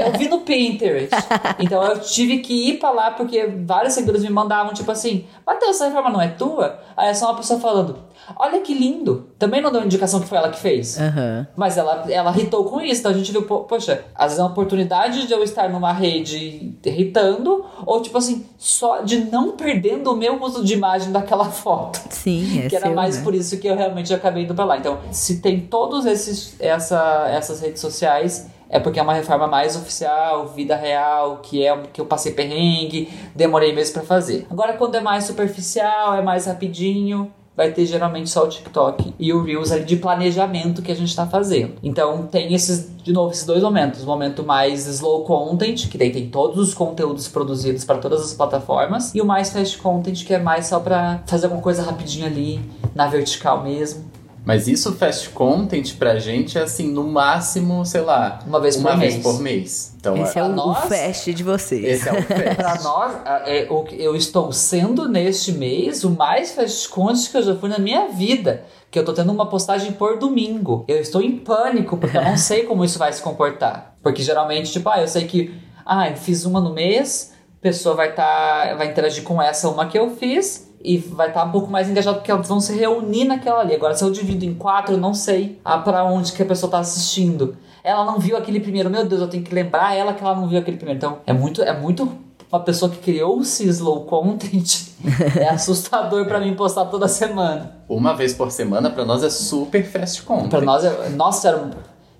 Eu vi no Pinterest. Então eu tive que ir pra lá porque vários seguidores me mandavam, tipo assim, Matheus, essa reforma não é tua? Aí é só uma pessoa falando, olha que lindo. Também não deu indicação que foi ela que fez. Aham. Mas ela, ela irritou com isso, então a gente viu, po- poxa, às vezes é uma oportunidade de eu estar numa rede irritando, ou tipo assim, só de não perdendo o meu uso de imagem daquela foto. Sim, é que era seu, mais né? por isso que eu realmente acabei indo pra lá. Então, se tem todos esses essa, essas redes sociais, é porque é uma reforma mais oficial, vida real, que é que eu passei perrengue, demorei mesmo pra fazer. Agora, quando é mais superficial, é mais rapidinho, vai ter geralmente só o TikTok e o Reels ali de planejamento que a gente tá fazendo. Então, tem esses, de novo, esses dois momentos. O momento mais slow content, que daí tem todos os conteúdos produzidos para todas as plataformas, e o mais fast content, que é mais só pra fazer alguma coisa rapidinho ali, na vertical mesmo. Mas isso, fast content, pra gente é assim, no máximo, sei lá, Uma vez uma por vez mês. por mês. Então, Esse é pra o, o nós, fast de vocês. esse é o fast. Pra nós, é, que eu estou sendo neste mês o mais fast content que eu já fui na minha vida. Que eu tô tendo uma postagem por domingo. Eu estou em pânico, porque eu não sei como isso vai se comportar. Porque geralmente, tipo, ah, eu sei que. Ah, eu fiz uma no mês, a pessoa vai tá, vai interagir com essa uma que eu fiz. E vai estar um pouco mais engajado porque elas vão se reunir naquela ali. Agora, se eu divido em quatro, eu não sei ah, para onde que a pessoa tá assistindo. Ela não viu aquele primeiro. Meu Deus, eu tenho que lembrar ela que ela não viu aquele primeiro. Então, é muito, é muito uma pessoa que criou o slow content. é assustador pra mim postar toda semana. Uma vez por semana, pra nós é super fast content. Pra nós, é, nossa, era,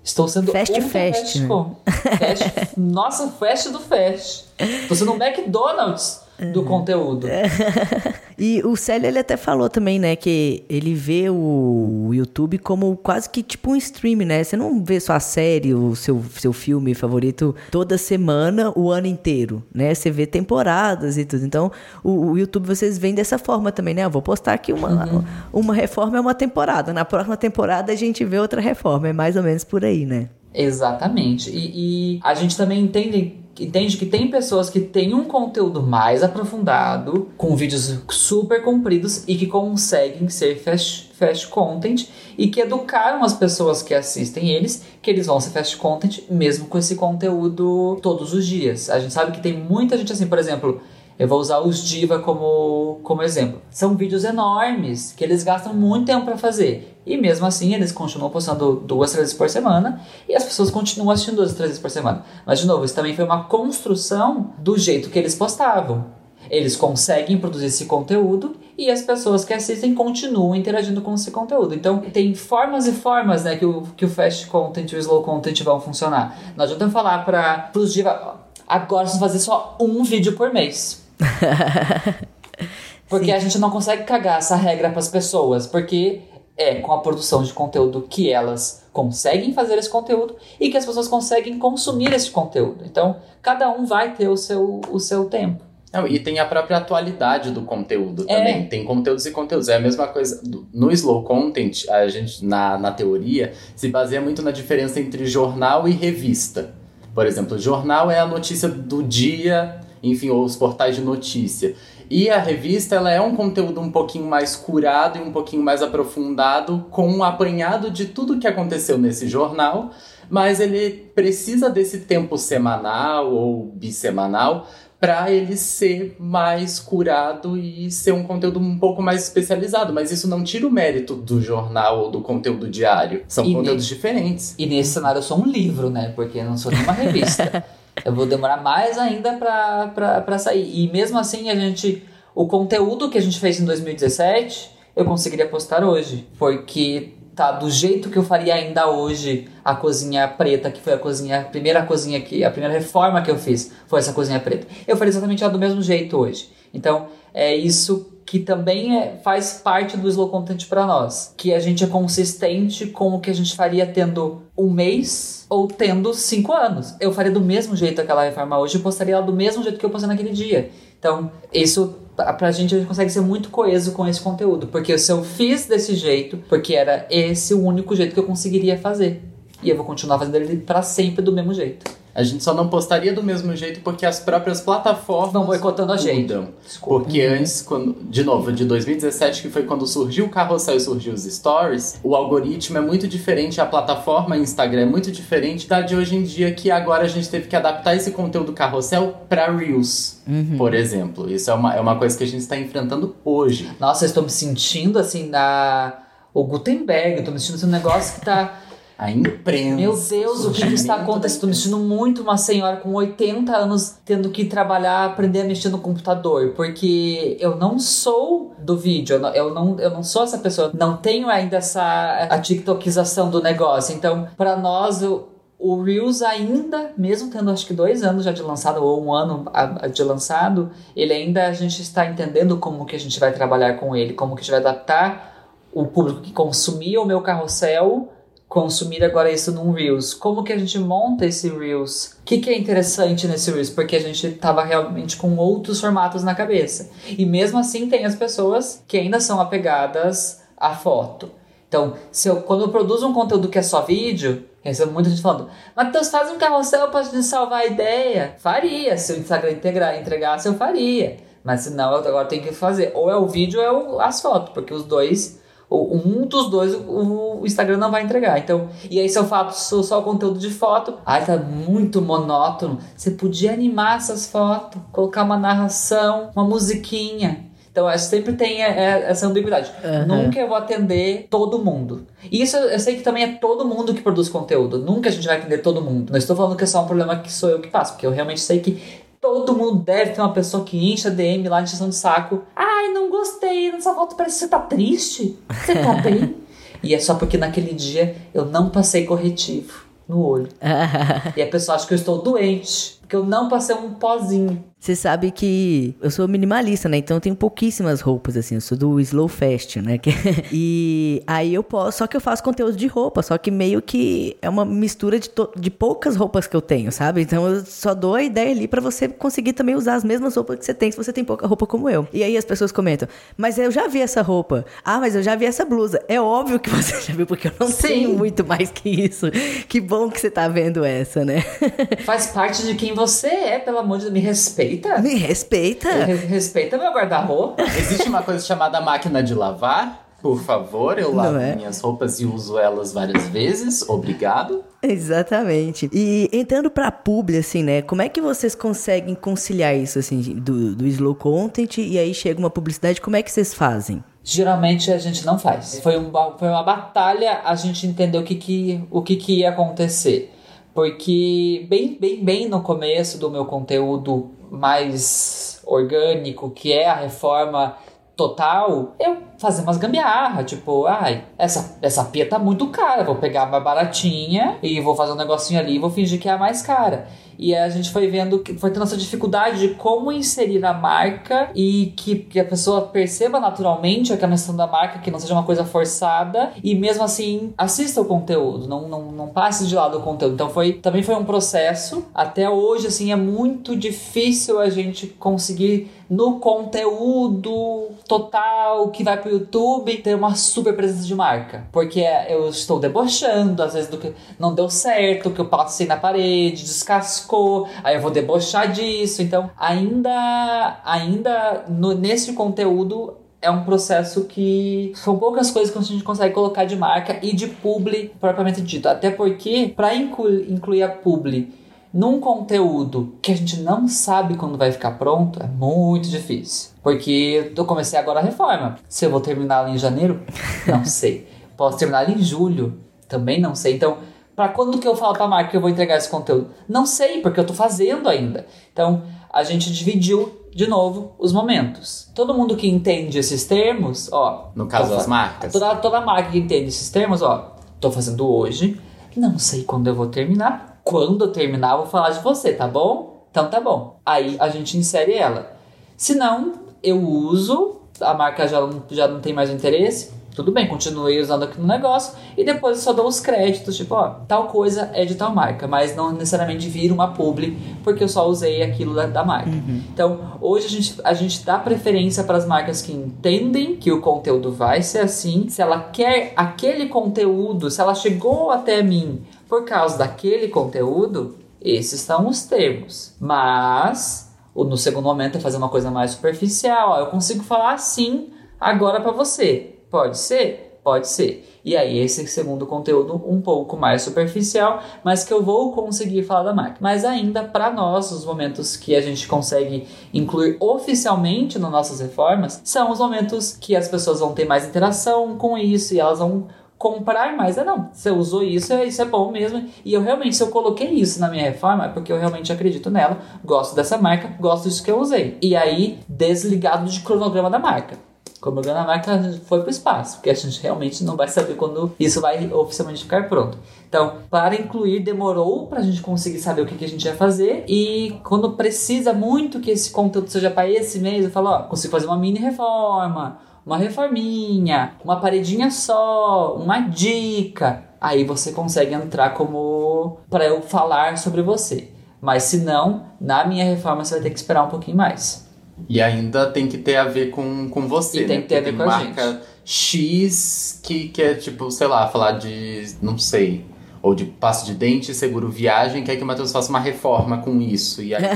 estou sendo Fast ultra fast, né? com- fast- nossa, fast do fast. Tô sendo um McDonald's do conteúdo. E o Célio, ele até falou também, né, que ele vê o YouTube como quase que tipo um stream, né? Você não vê só a série, o seu, seu filme favorito toda semana, o ano inteiro, né? Você vê temporadas e tudo. Então, o, o YouTube vocês veem dessa forma também, né? Eu vou postar aqui uma, uma reforma é uma temporada. Na próxima temporada a gente vê outra reforma. É mais ou menos por aí, né? Exatamente. E, e a gente também entende, entende que tem pessoas que têm um conteúdo mais aprofundado, com vídeos super compridos e que conseguem ser fast, fast content e que educaram as pessoas que assistem eles que eles vão ser fast content mesmo com esse conteúdo todos os dias. A gente sabe que tem muita gente assim, por exemplo. Eu vou usar os Diva como, como exemplo. São vídeos enormes que eles gastam muito tempo para fazer. E mesmo assim, eles continuam postando duas, três vezes por semana. E as pessoas continuam assistindo duas, três vezes por semana. Mas, de novo, isso também foi uma construção do jeito que eles postavam. Eles conseguem produzir esse conteúdo e as pessoas que assistem continuam interagindo com esse conteúdo. Então, tem formas e formas né, que, o, que o fast content e o slow content vão funcionar. Não adianta falar para os diva, agora vocês vão fazer só um vídeo por mês. Porque Sim. a gente não consegue cagar essa regra para as pessoas, porque é com a produção de conteúdo que elas conseguem fazer esse conteúdo e que as pessoas conseguem consumir esse conteúdo. Então, cada um vai ter o seu, o seu tempo. Não, e tem a própria atualidade do conteúdo É. também. Tem conteúdos e conteúdos. É a mesma coisa. No slow content, a gente, na, na teoria, se baseia muito na diferença entre jornal e revista. Por exemplo, jornal é a notícia do dia, enfim, ou os portais de notícia. E a revista, ela é um conteúdo um pouquinho mais curado e um pouquinho mais aprofundado, com um apanhado de tudo que aconteceu nesse jornal, mas ele precisa desse tempo semanal ou bissemanal para ele ser mais curado e ser um conteúdo um pouco mais especializado. Mas isso não tira o mérito do jornal ou do conteúdo diário. São E conteúdos diferentes. E nesse cenário eu sou um livro, né? Porque eu não sou nenhuma revista. eu vou demorar mais ainda pra, sair. E mesmo assim, a gente. O conteúdo que a gente fez em 2017, eu conseguiria postar hoje. Porque tá do jeito que eu faria ainda hoje a cozinha preta, que foi a cozinha, a primeira cozinha que, a primeira reforma que eu fiz foi essa cozinha preta. Eu faria exatamente ela do mesmo jeito hoje. Então, é isso que também é, faz parte do slow content para nós, que a gente é consistente com o que a gente faria tendo um mês ou tendo cinco anos. Eu faria do mesmo jeito aquela reforma hoje postaria ela do mesmo jeito que eu postei naquele dia. Então, isso pra gente a gente consegue ser muito coeso com esse conteúdo, porque se eu fiz desse jeito, porque era esse o único jeito que eu conseguiria fazer. E eu vou continuar fazendo ele para sempre do mesmo jeito. A gente só não postaria do mesmo jeito porque as próprias plataformas vão boicotando a gente. Mudam. Porque uhum. antes, quando, de novo, de 2017, que foi quando surgiu o carrossel e surgiu os stories, o algoritmo é muito diferente, a plataforma Instagram é muito diferente da de hoje em dia, que agora a gente teve que adaptar esse conteúdo carrossel para Reels, uhum. por exemplo. Isso é uma, é uma coisa que a gente está enfrentando hoje. Nossa, eu estou me sentindo assim na. O Gutenberg, eu tô me sentindo assim, um negócio que tá a imprensa. Meu Deus, o que, que está acontecendo? Estou me sentindo muito uma senhora com 80 anos tendo que trabalhar, aprender a mexer no computador, porque eu não sou do vídeo, eu não, eu não sou essa pessoa, não tenho ainda essa a TikTokização do negócio. Então, para nós, o, o Reels ainda, mesmo tendo acho que dois anos já de lançado, ou um ano de lançado, ele ainda a gente está entendendo como que a gente vai trabalhar com ele, como que a gente vai adaptar o público que consumia o meu carrossel consumir agora isso num Reels. Como que a gente monta esse Reels? O que, que é interessante nesse Reels? Porque a gente estava realmente com outros formatos na cabeça. E mesmo assim tem as pessoas que ainda são apegadas à foto. Então, se eu, quando eu produzo um conteúdo que é só vídeo, recebo muita gente falando, Matheus, faz um carrossel para gente salvar a ideia. Faria, se o Instagram integrar, entregasse, eu faria. Mas se não, eu agora tenho que fazer. Ou é o vídeo ou é as fotos, porque os dois um dos dois o, Instagram não vai entregar. Então, e aí se eu faço só conteúdo de foto, ai tá muito monótono. Você podia animar essas fotos, colocar uma narração, uma musiquinha. Então, eu sempre tem é, é, essa ambiguidade. Uhum. Nunca eu vou atender todo mundo. E isso eu sei que também é todo mundo que produz conteúdo. Nunca a gente vai atender todo mundo. Não estou falando que é só um problema que sou eu que passo, porque eu realmente sei que todo mundo deve ter uma pessoa que enche a DM lá encheção de saco. Ai, não gostei, nessa foto parece que você tá triste. Você tá bem? e é só porque naquele dia eu não passei corretivo no olho. e a pessoa acha que eu estou doente, porque eu não passei um pozinho. Você sabe que eu sou minimalista, né? Então eu tenho pouquíssimas roupas, assim. Eu sou do Slow Fast, né? e aí eu posso. Só que eu faço conteúdo de roupa. Só que meio que é uma mistura de, de poucas roupas que eu tenho, sabe? Então eu só dou a ideia ali para você conseguir também usar as mesmas roupas que você tem, se você tem pouca roupa como eu. E aí as pessoas comentam: Mas eu já vi essa roupa. Ah, mas eu já vi essa blusa. É óbvio que você já viu, porque eu não Sim. tenho muito mais que isso. Que bom que você tá vendo essa, né? Faz parte de quem você é, pelo amor de Deus. Me respeita. Me respeita. Respeita meu guarda-roupa. Existe uma coisa chamada máquina de lavar? Por favor, eu lavo é? minhas roupas e uso elas várias vezes. Obrigado. Exatamente. E entrando pra publi, assim, né? Como é que vocês conseguem conciliar isso, assim, do, do slow content e aí chega uma publicidade? Como é que vocês fazem? Geralmente a gente não faz. Foi, um, foi uma batalha a gente entender o que, que, o que, que ia acontecer. Porque bem, bem, bem no começo do meu conteúdo mais orgânico, que é a reforma total, eu fazer umas gambiarra, tipo, ai, essa, essa pia tá muito cara, vou pegar a mais baratinha e vou fazer um negocinho ali e vou fingir que é a mais cara. E a gente foi vendo que foi tendo essa dificuldade de como inserir a marca e que, que a pessoa perceba naturalmente aquela questão da marca, que não seja uma coisa forçada e mesmo assim assista o conteúdo, não, não, não passe de lado o conteúdo. Então foi também foi um processo. Até hoje, assim, é muito difícil a gente conseguir no conteúdo total que vai pro YouTube ter uma super presença de marca. Porque eu estou debochando, às vezes, do que não deu certo, que eu passei na parede, descascou, aí eu vou debochar disso. Então, ainda, ainda no, nesse conteúdo é um processo que são poucas coisas que a gente consegue colocar de marca e de publi propriamente dito. Até porque, para incluir, incluir a publi num conteúdo que a gente não sabe quando vai ficar pronto, é muito difícil. Porque eu comecei agora a reforma. Se eu vou terminar ela em janeiro, não sei. Posso terminar em julho, também não sei. Então, para quando que eu falo pra marca que eu vou entregar esse conteúdo? Não sei, porque eu tô fazendo ainda. Então, a gente dividiu de novo, os momentos. Todo mundo que entende esses termos, ó. No caso das marcas. Toda, toda marca que entende esses termos, ó. Tô fazendo hoje, não sei quando eu vou terminar. Quando eu terminar, eu vou falar de você, tá bom? Então tá bom. Aí a gente insere ela. Se não, eu uso, a marca já não, já não tem mais interesse. Tudo bem, continuei usando aqui no negócio e depois eu só dou os créditos, tipo, ó, tal coisa é de tal marca, mas não necessariamente vira uma publi porque eu só usei aquilo da, da marca. Então, hoje a gente, a gente dá preferência para as marcas que entendem que o conteúdo vai ser assim, se ela quer aquele conteúdo, se ela chegou até mim por causa daquele conteúdo, esses são os termos. Mas no segundo momento é fazer uma coisa mais superficial. Ó, eu consigo falar assim agora pra você. Pode ser? Pode ser. E aí, esse segundo conteúdo um pouco mais superficial, mas que eu vou conseguir falar da marca. Mas ainda, para nós, os momentos que a gente consegue incluir oficialmente nas nossas reformas são os momentos que as pessoas vão ter mais interação com isso e elas vão comprar mais. É não, você usou isso, é- isso é bom mesmo. E eu realmente, se eu coloquei isso na minha reforma, é porque eu realmente acredito nela, gosto dessa marca, gosto disso que eu usei. E aí, desligado de cronograma da marca. O cronograma da marca foi pro espaço, porque a gente realmente não vai saber quando isso vai oficialmente ficar pronto. Então, para incluir, demorou pra gente conseguir saber o que, que a gente ia fazer. E quando precisa muito que esse conteúdo seja para esse mês, eu falo, ó, consigo fazer uma mini reforma, uma reforminha, uma paredinha só, uma dica. Aí você consegue entrar como para eu falar sobre você. Mas se não, na minha reforma você vai ter que esperar um pouquinho mais. E ainda tem que ter a ver com, com você, E né? tem que ter a Porque ver com a marca X que, que é tipo, sei lá, falar de, não sei, ou de passo de dente, seguro viagem, quer que o Matheus faça uma reforma com isso. E aí,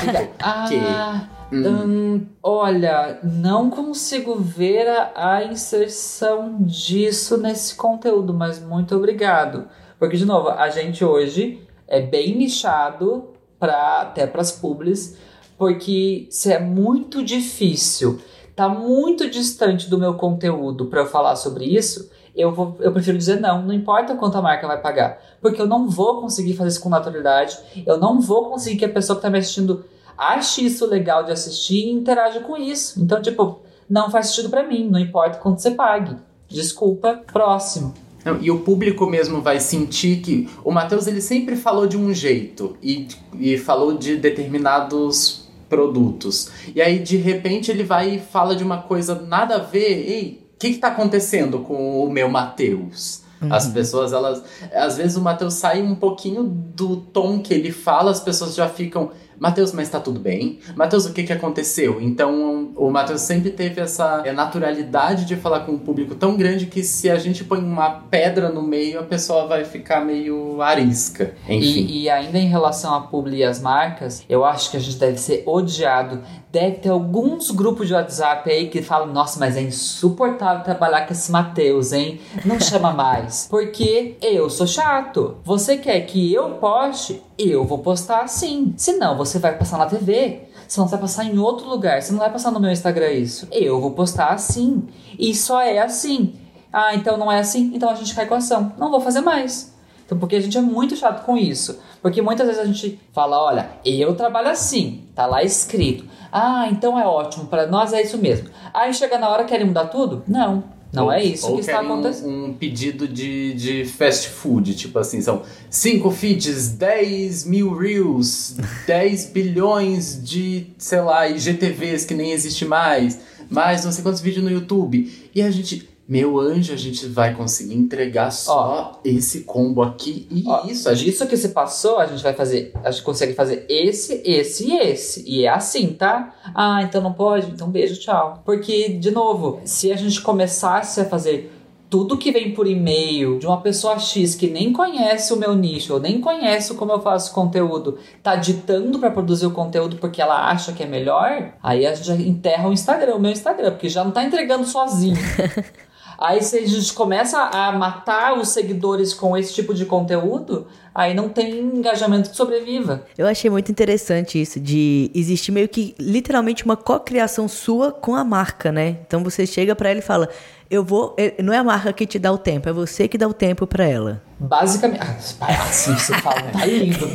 tipo, Ah, Hum. hum, olha, não consigo ver a, a inserção disso nesse conteúdo, mas muito obrigado. Porque, de novo, a gente hoje é bem nichado pra, até para as publis, porque se é muito difícil, tá muito distante do meu conteúdo para eu falar sobre isso, eu, vou, eu prefiro dizer não, não importa quanto a marca vai pagar. Porque eu não vou conseguir fazer isso com naturalidade, eu não vou conseguir que a pessoa que está me assistindo ache isso legal de assistir e interaja com isso. Então, tipo, não faz sentido para mim, não importa quanto você pague. Desculpa, próximo. Não, e o público mesmo vai sentir que o Matheus ele sempre falou de um jeito e, e falou de determinados produtos. E aí de repente ele vai e fala de uma coisa nada a ver. Ei, o que que tá acontecendo com o meu Matheus? As pessoas, elas. Às vezes o Matheus sai um pouquinho do tom que ele fala, as pessoas já ficam. Matheus, mas tá tudo bem? Matheus, o que que aconteceu? Então, o Matheus sempre teve essa naturalidade de falar com um público tão grande que se a gente põe uma pedra no meio, a pessoa vai ficar meio arisca. Enfim. E, e ainda em relação a publi e as marcas, eu acho que a gente deve ser odiado. Deve ter alguns grupos de WhatsApp aí que falam: Nossa, mas é insuportável trabalhar com esse Matheus, hein? Não chama mais. Porque eu sou chato. Você quer que eu poste? Eu vou postar sim. Senão, você vai passar na TV. Senão você vai passar em outro lugar. Você não vai passar no meu Instagram isso. Eu vou postar assim. E só é assim. Ah, então não é assim? Então a gente cai com a ação. Não vou fazer mais. Então, porque a gente é muito chato com isso. Porque muitas vezes a gente fala, olha, eu trabalho assim, tá lá escrito. Ah, então é ótimo, para nós é isso mesmo. Aí chega na hora, querem mudar tudo? Não, não Ou- é isso que está querem um- acontecendo. Um, pedido de, de fast food, tipo assim, são 5 feeds, 10 mil reels, 10 bilhões de, sei lá, IGTVs que nem existe mais, mais não sei quantos vídeos no YouTube. E a gente, meu anjo, a gente vai conseguir entregar só esse combo aqui e Ó, isso. A gente Disso que se passou, a gente vai fazer. A gente consegue fazer esse, esse e esse. E é assim, tá? Ah, então não pode? Então beijo, tchau. Porque, de novo, se a gente começasse a fazer tudo que vem por e-mail de uma pessoa X que nem conhece o meu nicho, ou nem conhece como eu faço conteúdo, tá ditando pra produzir o conteúdo porque ela acha que é melhor, aí a gente já enterra o Instagram, o meu Instagram, porque já não tá entregando sozinho. Aí se a gente começa a matar os seguidores com esse tipo de conteúdo, aí não tem engajamento que sobreviva. Eu achei muito interessante isso, de existir meio que literalmente uma cocriação sua com a marca, né? Então você chega para ela e fala: Eu vou. É, não é a marca que te dá o tempo, é você que dá o tempo para ela. Basicamente. Ah, assim você fala, tá lindo,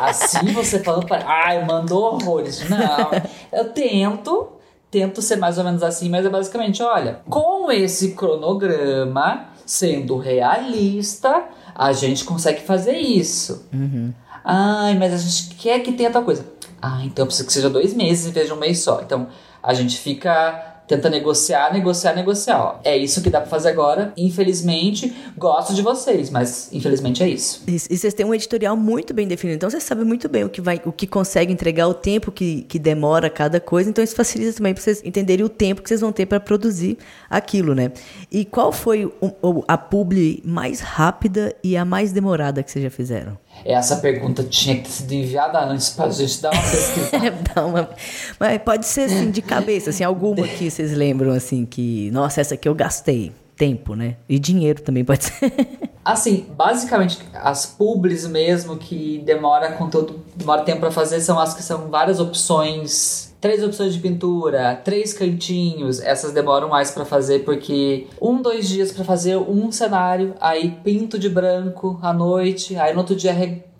Assim você falando, ai, mandou horrores. Não, eu tento tento ser mais ou menos assim, mas é basicamente, olha, com esse cronograma, sendo realista, a gente consegue fazer isso. Uhum. Ai, mas a gente quer que tenha tal coisa. Ah, então eu preciso que seja dois meses em vez de um mês só. Então a gente fica tenta negociar, negociar, negociar. Ó, é isso que dá pra fazer agora. Infelizmente, gosto de vocês, mas infelizmente é isso. E, e vocês têm um editorial muito bem definido, então você sabe muito bem o que vai, o que consegue entregar, o tempo que, que demora cada coisa. Então isso facilita também para vocês entenderem o tempo que vocês vão ter para produzir aquilo, né? E qual foi o, a publi mais rápida e a mais demorada que vocês já fizeram? Essa pergunta tinha que sido enviada antes pra gente dar uma pesquisa. é, uma... Mas pode ser assim, de cabeça, assim, alguma que vocês lembram, assim, que, nossa, essa aqui eu gastei tempo, né? E dinheiro também pode ser. assim, basicamente, as publis mesmo que demora conteúdo, demora tempo para fazer são as que são várias opções três opções de pintura, três cantinhos, essas demoram mais para fazer porque um, dois dias para fazer um cenário, aí pinto de branco à noite, aí no outro dia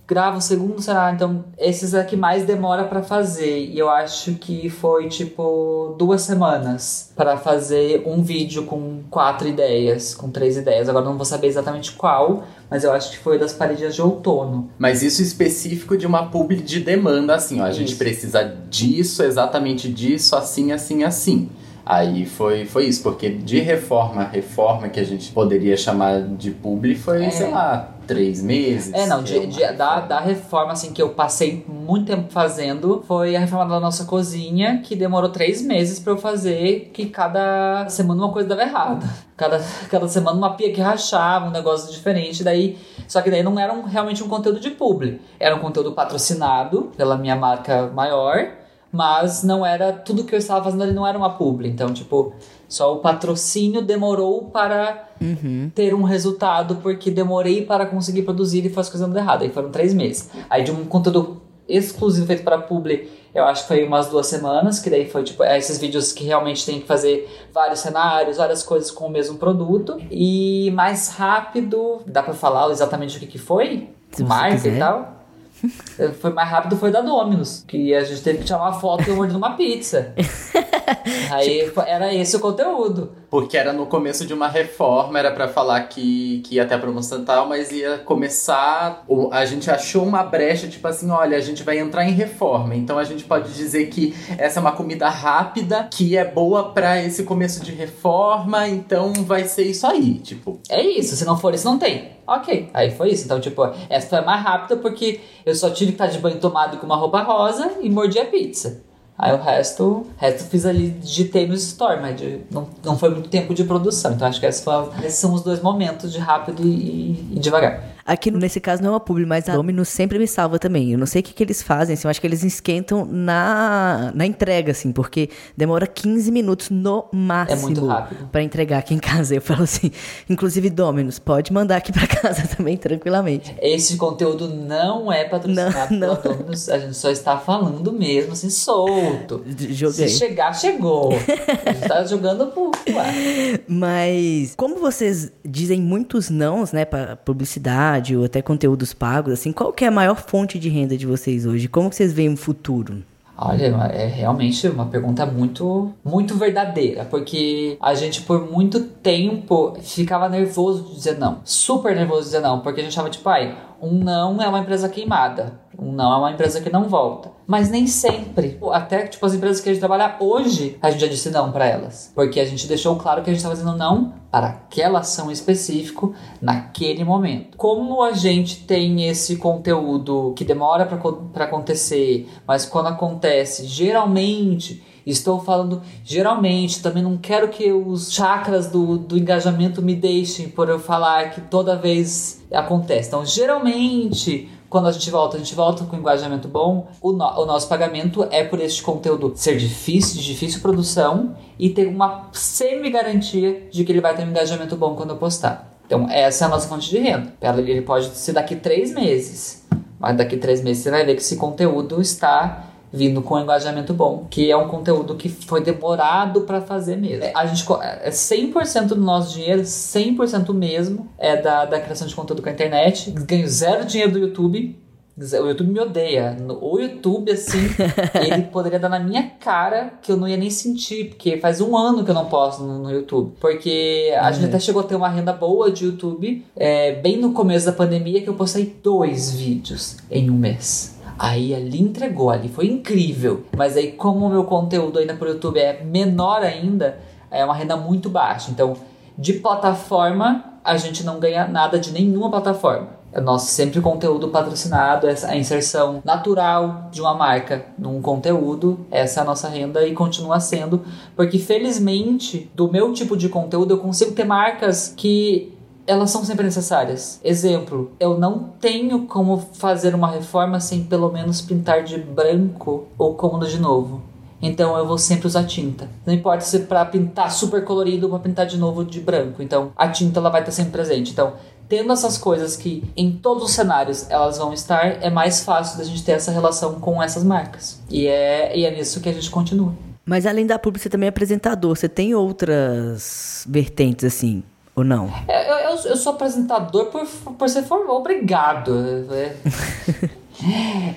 gravo o segundo cenário, então esses é que mais demora para fazer. E eu acho que foi tipo duas semanas para fazer um vídeo com quatro ideias, com três ideias. Agora não vou saber exatamente qual, mas eu acho que foi das paredes de outono. Mas isso específico de uma publi de demanda, assim, ó, a isso. gente precisa disso, exatamente disso, assim, assim, assim. Aí foi, foi isso, porque de reforma reforma que a gente poderia chamar de publi foi, é. sei lá, três meses. É, não, de, de, da, da reforma, assim, que eu passei muito tempo fazendo, foi a reforma da nossa cozinha, que demorou três meses para eu fazer, que cada semana uma coisa dava errado. Cada, cada semana uma pia que rachava, um negócio diferente, daí... Só que daí não era um, realmente um conteúdo de publi, era um conteúdo patrocinado pela minha marca maior, mas não era tudo que eu estava fazendo ali não era uma publi. Então, tipo, só o patrocínio demorou para uhum. ter um resultado, porque demorei para conseguir produzir e foi as coisas dando errado. Aí foram três meses. Aí de um conteúdo exclusivo feito para publi, eu acho que foi umas duas semanas, que daí foi tipo é esses vídeos que realmente tem que fazer vários cenários, várias coisas com o mesmo produto. E mais rápido, dá para falar exatamente o que, que foi? Marca e tal. foi mais rápido foi da Dominus, que a gente teve que tirar uma foto e eu mordi uma pizza. Aí era esse o conteúdo. Porque era no começo de uma reforma, era para falar que, que ia até a promoção tal, mas ia começar. A gente achou uma brecha, tipo assim: olha, a gente vai entrar em reforma. Então a gente pode dizer que essa é uma comida rápida, que é boa para esse começo de reforma, então vai ser isso aí, tipo. É isso, se não for isso, não tem. Ok, aí foi isso. Então, tipo, essa foi mais rápida porque eu só tive que estar de banho tomado com uma roupa rosa e mordi a pizza. Aí o resto, resto fiz ali, digitei no Store, mas de, não, não foi muito tempo de produção. Então acho que esses, esses são os dois momentos de rápido e, e devagar. Aqui, nesse caso, não é uma publi, mas a Domino's sempre me salva também. Eu não sei o que, que eles fazem, assim, eu acho que eles esquentam na, na entrega, assim, porque demora 15 minutos no máximo. É muito rápido. Pra entregar aqui em casa. Eu falo assim, inclusive Domino's, pode mandar aqui pra casa também, tranquilamente. Esse conteúdo não é patrocinado não, não. pela Domino's, a gente só está falando mesmo, assim, solto. Joguei. Se chegar, chegou. a gente tá jogando por ué. Mas, como vocês dizem muitos nãos, né, pra publicidade, ou até conteúdos pagos, assim, qual que é a maior fonte de renda de vocês hoje? Como vocês veem o futuro? Olha, é realmente uma pergunta muito, muito verdadeira, porque a gente por muito tempo ficava nervoso de dizer não, super nervoso de dizer não, porque a gente achava tipo, ai, um não é uma empresa queimada. Não é uma empresa que não volta. Mas nem sempre. Até, tipo, as empresas que a gente trabalha hoje, a gente já disse não para elas. Porque a gente deixou claro que a gente tá fazendo não para aquela ação específico naquele momento. Como a gente tem esse conteúdo que demora para acontecer, mas quando acontece, geralmente Estou falando geralmente, também não quero que os chakras do, do engajamento me deixem por eu falar que toda vez acontece. Então, geralmente, quando a gente volta, a gente volta com engajamento bom. O, no, o nosso pagamento é por este conteúdo ser difícil, de difícil produção e ter uma semi-garantia de que ele vai ter um engajamento bom quando eu postar. Então, essa é a nossa fonte de renda. Ele pode ser daqui três meses, mas daqui três meses você vai ver que esse conteúdo está vindo com um engajamento bom, que é um conteúdo que foi demorado para fazer mesmo. É, a gente é 100% do nosso dinheiro, 100% mesmo, é da, da criação de conteúdo com a internet. Ganho zero dinheiro do YouTube, o YouTube me odeia. O YouTube, assim, ele poderia dar na minha cara que eu não ia nem sentir, porque faz um ano que eu não posto no, no YouTube. Porque a é. gente até chegou a ter uma renda boa de YouTube, é, bem no começo da pandemia, que eu postei dois vídeos em um mês. Aí ali entregou, ali foi incrível. Mas aí, como o meu conteúdo ainda pro YouTube é menor ainda, é uma renda muito baixa. Então, de plataforma, a gente não ganha nada de nenhuma plataforma. É nosso sempre conteúdo patrocinado, essa a inserção natural de uma marca num conteúdo, essa é a nossa renda e continua sendo, porque felizmente do meu tipo de conteúdo eu consigo ter marcas que elas são sempre necessárias. Exemplo, eu não tenho como fazer uma reforma sem pelo menos pintar de branco ou cômodo de novo. Então eu vou sempre usar tinta. Não importa se para pintar super colorido ou para pintar de novo de branco. Então a tinta ela vai estar sempre presente. Então tendo essas coisas que em todos os cenários elas vão estar, é mais fácil da gente ter essa relação com essas marcas. E é, e é nisso que a gente continua. Mas além da pública, você também é apresentador. Você tem outras vertentes, assim, ou não? Eu, eu, eu sou apresentador por, por ser formado. Obrigado. É,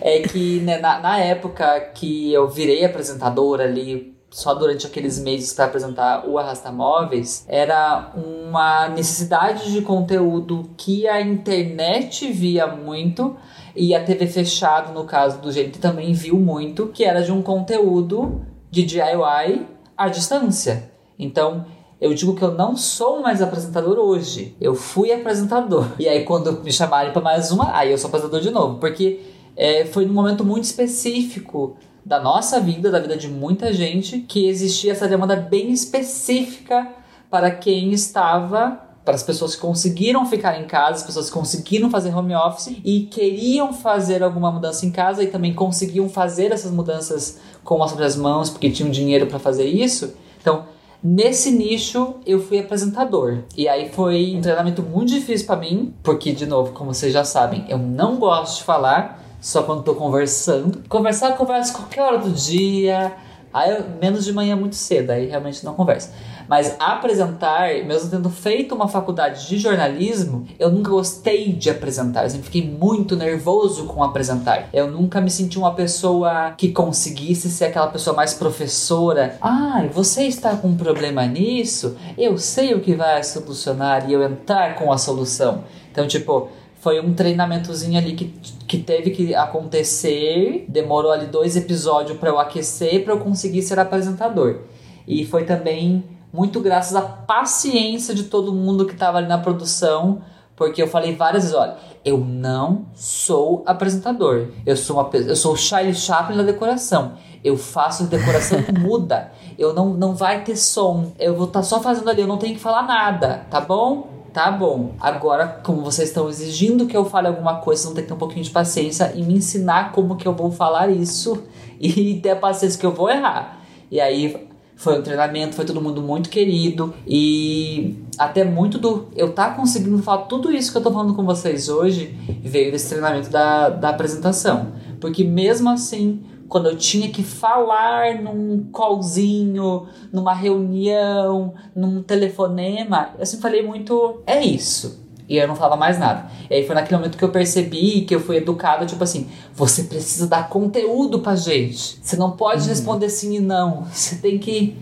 é que né, na, na época que eu virei apresentador ali só durante aqueles meses para apresentar o Arrasta Móveis, era uma necessidade de conteúdo que a internet via muito e a TV fechado, no caso do gente também viu muito, que era de um conteúdo de DIY à distância. Então, eu digo que eu não sou mais apresentador hoje. Eu fui apresentador. E aí, quando me chamarem para mais uma, aí eu sou apresentador de novo. Porque é, foi num momento muito específico da nossa vida, da vida de muita gente, que existia essa demanda bem específica para quem estava para as pessoas que conseguiram ficar em casa, as pessoas que conseguiram fazer home office e queriam fazer alguma mudança em casa e também conseguiam fazer essas mudanças com as próprias mãos porque tinham dinheiro para fazer isso. Então, nesse nicho eu fui apresentador. E aí foi um treinamento muito difícil para mim, porque de novo, como vocês já sabem, eu não gosto de falar, só quando tô conversando. Conversar, eu converso qualquer hora do dia. Aí menos de manhã muito cedo, aí realmente não converso. Mas apresentar, mesmo tendo feito uma faculdade de jornalismo, eu nunca gostei de apresentar. Eu sempre fiquei muito nervoso com apresentar. Eu nunca me senti uma pessoa que conseguisse ser aquela pessoa mais professora. Ah, você está com um problema nisso? Eu sei o que vai solucionar e eu entrar com a solução. Então, tipo, foi um treinamentozinho ali que, que teve que acontecer. Demorou ali dois episódios para eu aquecer para eu conseguir ser apresentador. E foi também muito graças à paciência de todo mundo que estava ali na produção, porque eu falei várias vezes, olha, eu não sou apresentador. Eu sou uma eu sou o Charlie Chaplin da decoração. Eu faço decoração muda. Eu não não vai ter som. Eu vou estar tá só fazendo ali, eu não tenho que falar nada, tá bom? Tá bom. Agora, como vocês estão exigindo que eu fale alguma coisa, vocês vão ter que ter um pouquinho de paciência e me ensinar como que eu vou falar isso e ter a paciência que eu vou errar. E aí foi um treinamento, foi todo mundo muito querido e até muito do eu tá conseguindo falar tudo isso que eu tô falando com vocês hoje veio desse treinamento da, da apresentação. Porque mesmo assim, quando eu tinha que falar num callzinho, numa reunião, num telefonema, eu sempre falei muito, é isso. E eu não falava mais nada. E aí foi naquele momento que eu percebi que eu fui educado, tipo assim, você precisa dar conteúdo pra gente. Você não pode uhum. responder sim e não. Você tem que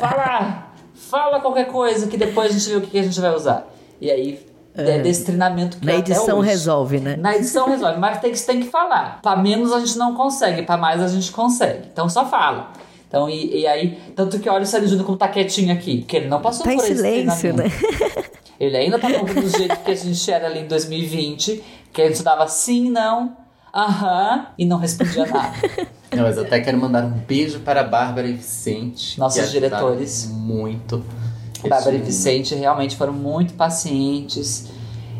falar. Fala qualquer coisa que depois a gente vê o que a gente vai usar. E aí é desse treinamento que Na edição resolve, né? Na edição resolve, mas tem que, tem que falar. Para menos a gente não consegue, para mais a gente consegue. Então só fala. Então, e, e aí, tanto que olha o Sérgio Júnior como tá quietinho aqui, porque ele não passou tá por em esse silêncio, né? Ele ainda tá do jeito que a gente era ali em 2020, que a gente dava sim, não, aham, e não respondia nada. Não, mas eu até quero mandar um beijo para a Bárbara e Vicente. Nossos diretores. Muito. Bárbara e Vicente realmente foram muito pacientes.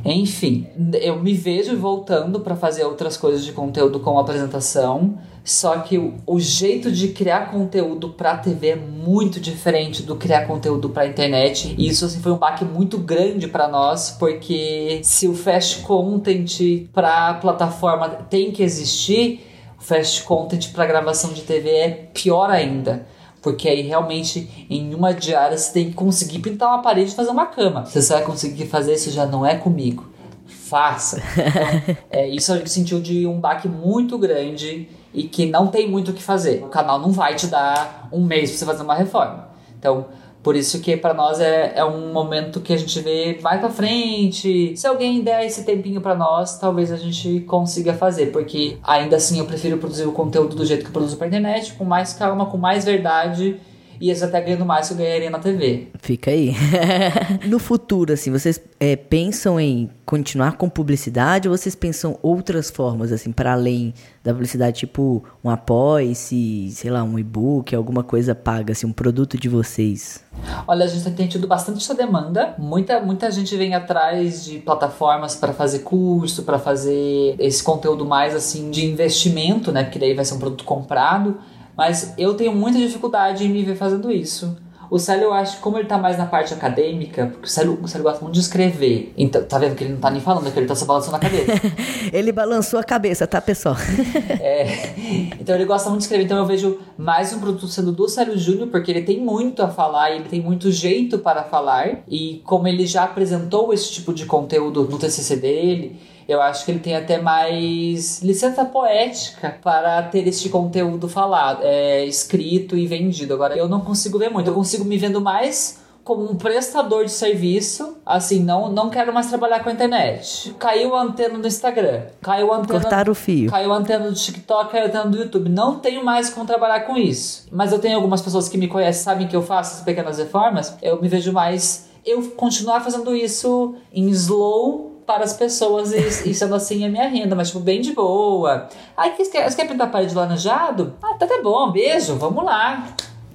Enfim, eu me vejo voltando para fazer outras coisas de conteúdo como apresentação. Só que o, o jeito de criar conteúdo pra TV é muito diferente do criar conteúdo pra internet. E isso assim, foi um baque muito grande para nós, porque se o fast content pra plataforma tem que existir, o fast content pra gravação de TV é pior ainda. Porque aí realmente em uma diária você tem que conseguir pintar uma parede e fazer uma cama. Se você vai conseguir fazer isso, já não é comigo. Faça. Então, é, isso a gente sentiu de um baque muito grande e que não tem muito o que fazer. O canal não vai te dar um mês pra você fazer uma reforma. Então, por isso que para nós é, é um momento que a gente vê vai para frente. Se alguém der esse tempinho para nós, talvez a gente consiga fazer, porque ainda assim eu prefiro produzir o conteúdo do jeito que eu produzo pra internet, com mais calma, com mais verdade e eles até ganhando mais que eu ganharia na TV. Fica aí. no futuro, assim, vocês é, pensam em continuar com publicidade ou vocês pensam outras formas, assim, para além da publicidade, tipo um apoia-se, sei lá, um e-book, alguma coisa paga, assim, um produto de vocês? Olha, a gente tem tido bastante essa demanda. Muita, muita gente vem atrás de plataformas para fazer curso, para fazer esse conteúdo mais assim de investimento, né? Porque daí vai ser um produto comprado. Mas eu tenho muita dificuldade em me ver fazendo isso. O Célio, eu acho que como ele tá mais na parte acadêmica, porque o Célio, o Célio gosta muito de escrever. Então, tá vendo que ele não tá nem falando, que ele tá só balançando a cabeça. ele balançou a cabeça, tá, pessoal? é. Então ele gosta muito de escrever. Então eu vejo mais um produto sendo do Célio Júnior, porque ele tem muito a falar, ele tem muito jeito para falar. E como ele já apresentou esse tipo de conteúdo no TCC dele eu acho que ele tem até mais licença poética para ter este conteúdo falado, é, escrito e vendido. Agora, eu não consigo ver muito, eu consigo me vendo mais como um prestador de serviço, assim, não, não quero mais trabalhar com a internet. Caiu a antena do Instagram, caiu a antena... Cortar o fio. Caiu a antena do TikTok, caiu a antena do YouTube. Não tenho mais como trabalhar com isso. Mas eu tenho algumas pessoas que me conhecem, sabem que eu faço essas pequenas reformas, eu me vejo mais... Eu continuar fazendo isso em slow para as pessoas e, e sendo assim a minha renda, mas tipo, bem de boa. Aí, você quer, quer pintar a parede laranjado? Ah, tá, tá bom, beijo, vamos lá.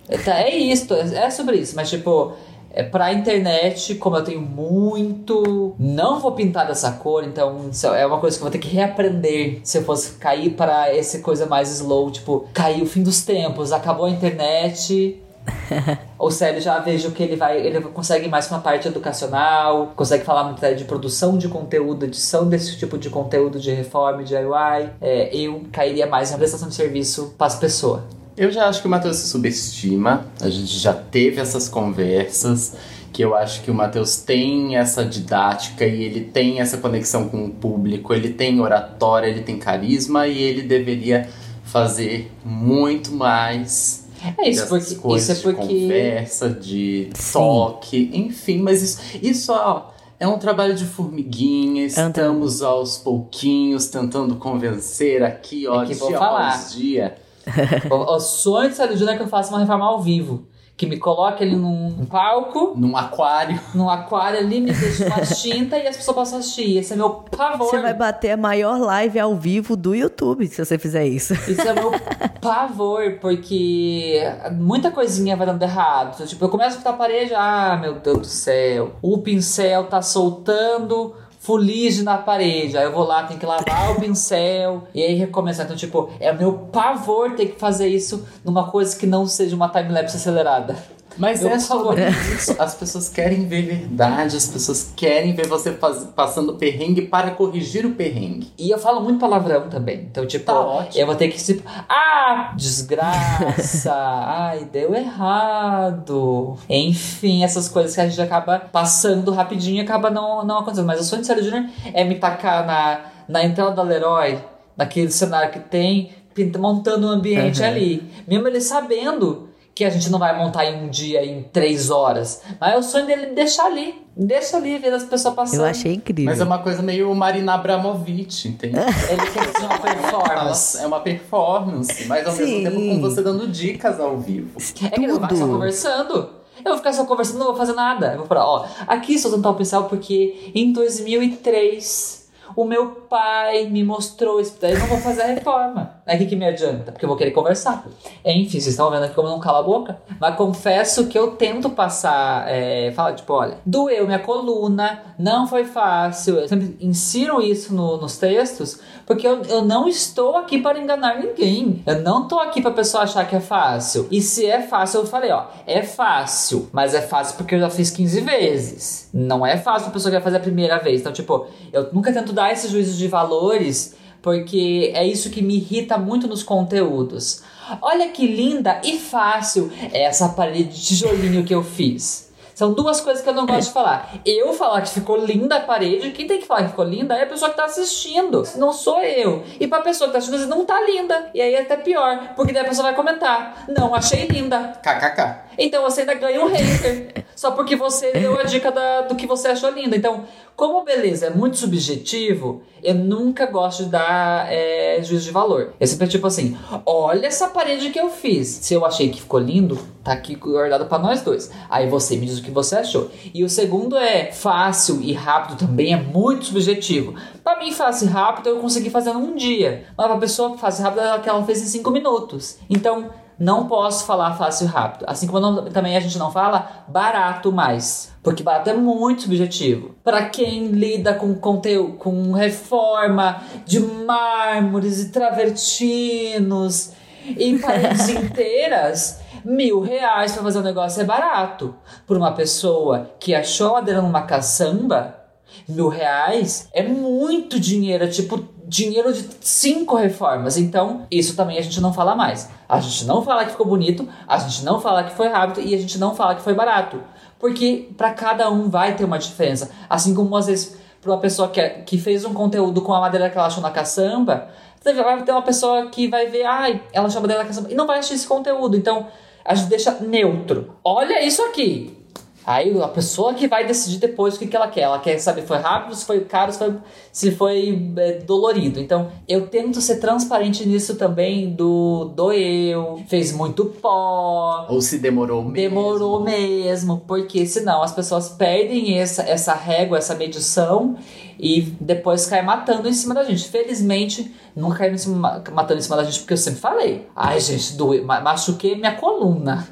É, tá, é isso, é sobre isso, mas tipo, é pra internet, como eu tenho muito, não vou pintar dessa cor, então é uma coisa que eu vou ter que reaprender se eu fosse cair para essa coisa mais slow, tipo, cair o fim dos tempos, acabou a internet, o Célio já vejo que ele vai, ele consegue mais uma parte educacional, consegue falar muito de produção de conteúdo, edição desse tipo de conteúdo de reforma, de DIY. É, eu cairia mais na prestação de serviço para as pessoas. Eu já acho que o Matheus se subestima. A gente já teve essas conversas que eu acho que o Matheus tem essa didática e ele tem essa conexão com o público, ele tem oratória, ele tem carisma e ele deveria fazer muito mais é isso, porque, coisas isso é porque... de conversa, de Sim. toque, enfim, mas isso, isso ó, é um trabalho de formiguinha, estamos aos pouquinhos tentando convencer aqui, ó, é que dia vou falar. dia. o, o sonho de Sérgio Júnior é que eu faça uma reforma ao vivo que me coloque ali num palco. Num aquário. Num aquário ali, me deixe uma tinta e as pessoas possam assistir. Esse é meu pavor. Você vai bater a maior live ao vivo do YouTube se você fizer isso. Isso é meu pavor, porque muita coisinha vai dando errado. Tipo, eu começo a pintar a parede, ah, meu Deus do céu. O pincel tá soltando fuligem na parede. Aí eu vou lá, tenho que lavar o pincel e aí recomeçar. Então, tipo, é meu pavor ter que fazer isso numa coisa que não seja uma timelapse acelerada. Mas é sobre isso. As pessoas querem ver verdade, as pessoas querem ver você faz, passando perrengue para corrigir o perrengue. E eu falo muito palavrão também. Então, tipo, tá eu vou ter que tipo, ah, desgraça, ai, deu errado. Enfim, essas coisas que a gente acaba passando rapidinho e acaba não, não acontecendo. Mas o sonho de Sérgio Júnior é me tacar na, na entrada da Leroy, naquele cenário que tem, montando um ambiente uhum. ali. Mesmo ele sabendo que a gente não vai montar em um dia, em três horas. Mas é o sonho dele deixar ali. Deixa ali, ver as pessoas passando. Eu achei incrível. Mas é uma coisa meio Marina Abramovic, entende? Ele quer fazer uma performance. É uma performance, mas ao Sim. mesmo tempo com você dando dicas ao vivo. É que ele não vai só conversando. Eu vou ficar só conversando, não vou fazer nada. Eu vou falar, ó, aqui estou usando tal pincel porque em 2003 o meu pai me mostrou isso. Daí eu não vou fazer a reforma. Aí o que, que me adianta? Porque eu vou querer conversar. Enfim, vocês estão vendo aqui como eu não cala a boca. Mas confesso que eu tento passar, é, falar tipo, olha, doeu minha coluna, não foi fácil. Eu sempre insiro isso no, nos textos, porque eu, eu não estou aqui para enganar ninguém. Eu não estou aqui para a pessoa achar que é fácil. E se é fácil, eu falei, ó, é fácil, mas é fácil porque eu já fiz 15 vezes. Não é fácil a pessoa que vai fazer a primeira vez. Então, tipo, eu nunca tento dar esses juízos de valores porque é isso que me irrita muito nos conteúdos. Olha que linda e fácil essa parede de tijolinho que eu fiz. São duas coisas que eu não gosto de falar. Eu falar que ficou linda a parede, quem tem que falar que ficou linda é a pessoa que tá assistindo. Não sou eu. E pra pessoa que tá assistindo, não tá linda. E aí é até pior, porque daí a pessoa vai comentar: Não, achei linda. KKK. Então você ainda ganha um hater. só porque você deu a dica da, do que você achou linda. Então, como beleza é muito subjetivo, eu nunca gosto de dar é, juízo de valor. Eu sempre tipo assim: olha essa parede que eu fiz. Se eu achei que ficou lindo, tá aqui guardado para nós dois. Aí você me diz o que você achou. E o segundo é fácil e rápido também é muito subjetivo. Para mim, fácil e rápido eu consegui fazer num dia. Mas pra pessoa fácil e rápido é que ela fez em cinco minutos. Então, não posso falar fácil e rápido. Assim como não, também a gente não fala barato mais. Porque barato é muito subjetivo. Para quem lida com conteúdo, com reforma de mármores e travertinos e paredes inteiras, mil reais para fazer um negócio é barato. Por uma pessoa que achou a madeira numa caçamba, mil reais é muito dinheiro. É tipo dinheiro de cinco reformas. Então, isso também a gente não fala mais. A gente não fala que ficou bonito, a gente não fala que foi rápido e a gente não fala que foi barato. Porque para cada um vai ter uma diferença. Assim como às vezes para uma pessoa que, é, que fez um conteúdo com a madeira que ela achou na caçamba, vai ter uma pessoa que vai ver, ai, ela achou a madeira na caçamba e não vai assistir esse conteúdo. Então, a gente deixa neutro. Olha isso aqui. Aí a pessoa que vai decidir depois o que, que ela quer. Ela quer saber se foi rápido, se foi caro, se foi, se foi é, dolorido. Então eu tento ser transparente nisso também do doeu, fez muito pó. Ou se demorou mesmo. Demorou mesmo, porque senão as pessoas perdem essa, essa régua, essa medição e depois cai matando em cima da gente. Felizmente, nunca caiu em cima, matando em cima da gente, porque eu sempre falei. Ai, gente, doeu, machuquei minha coluna.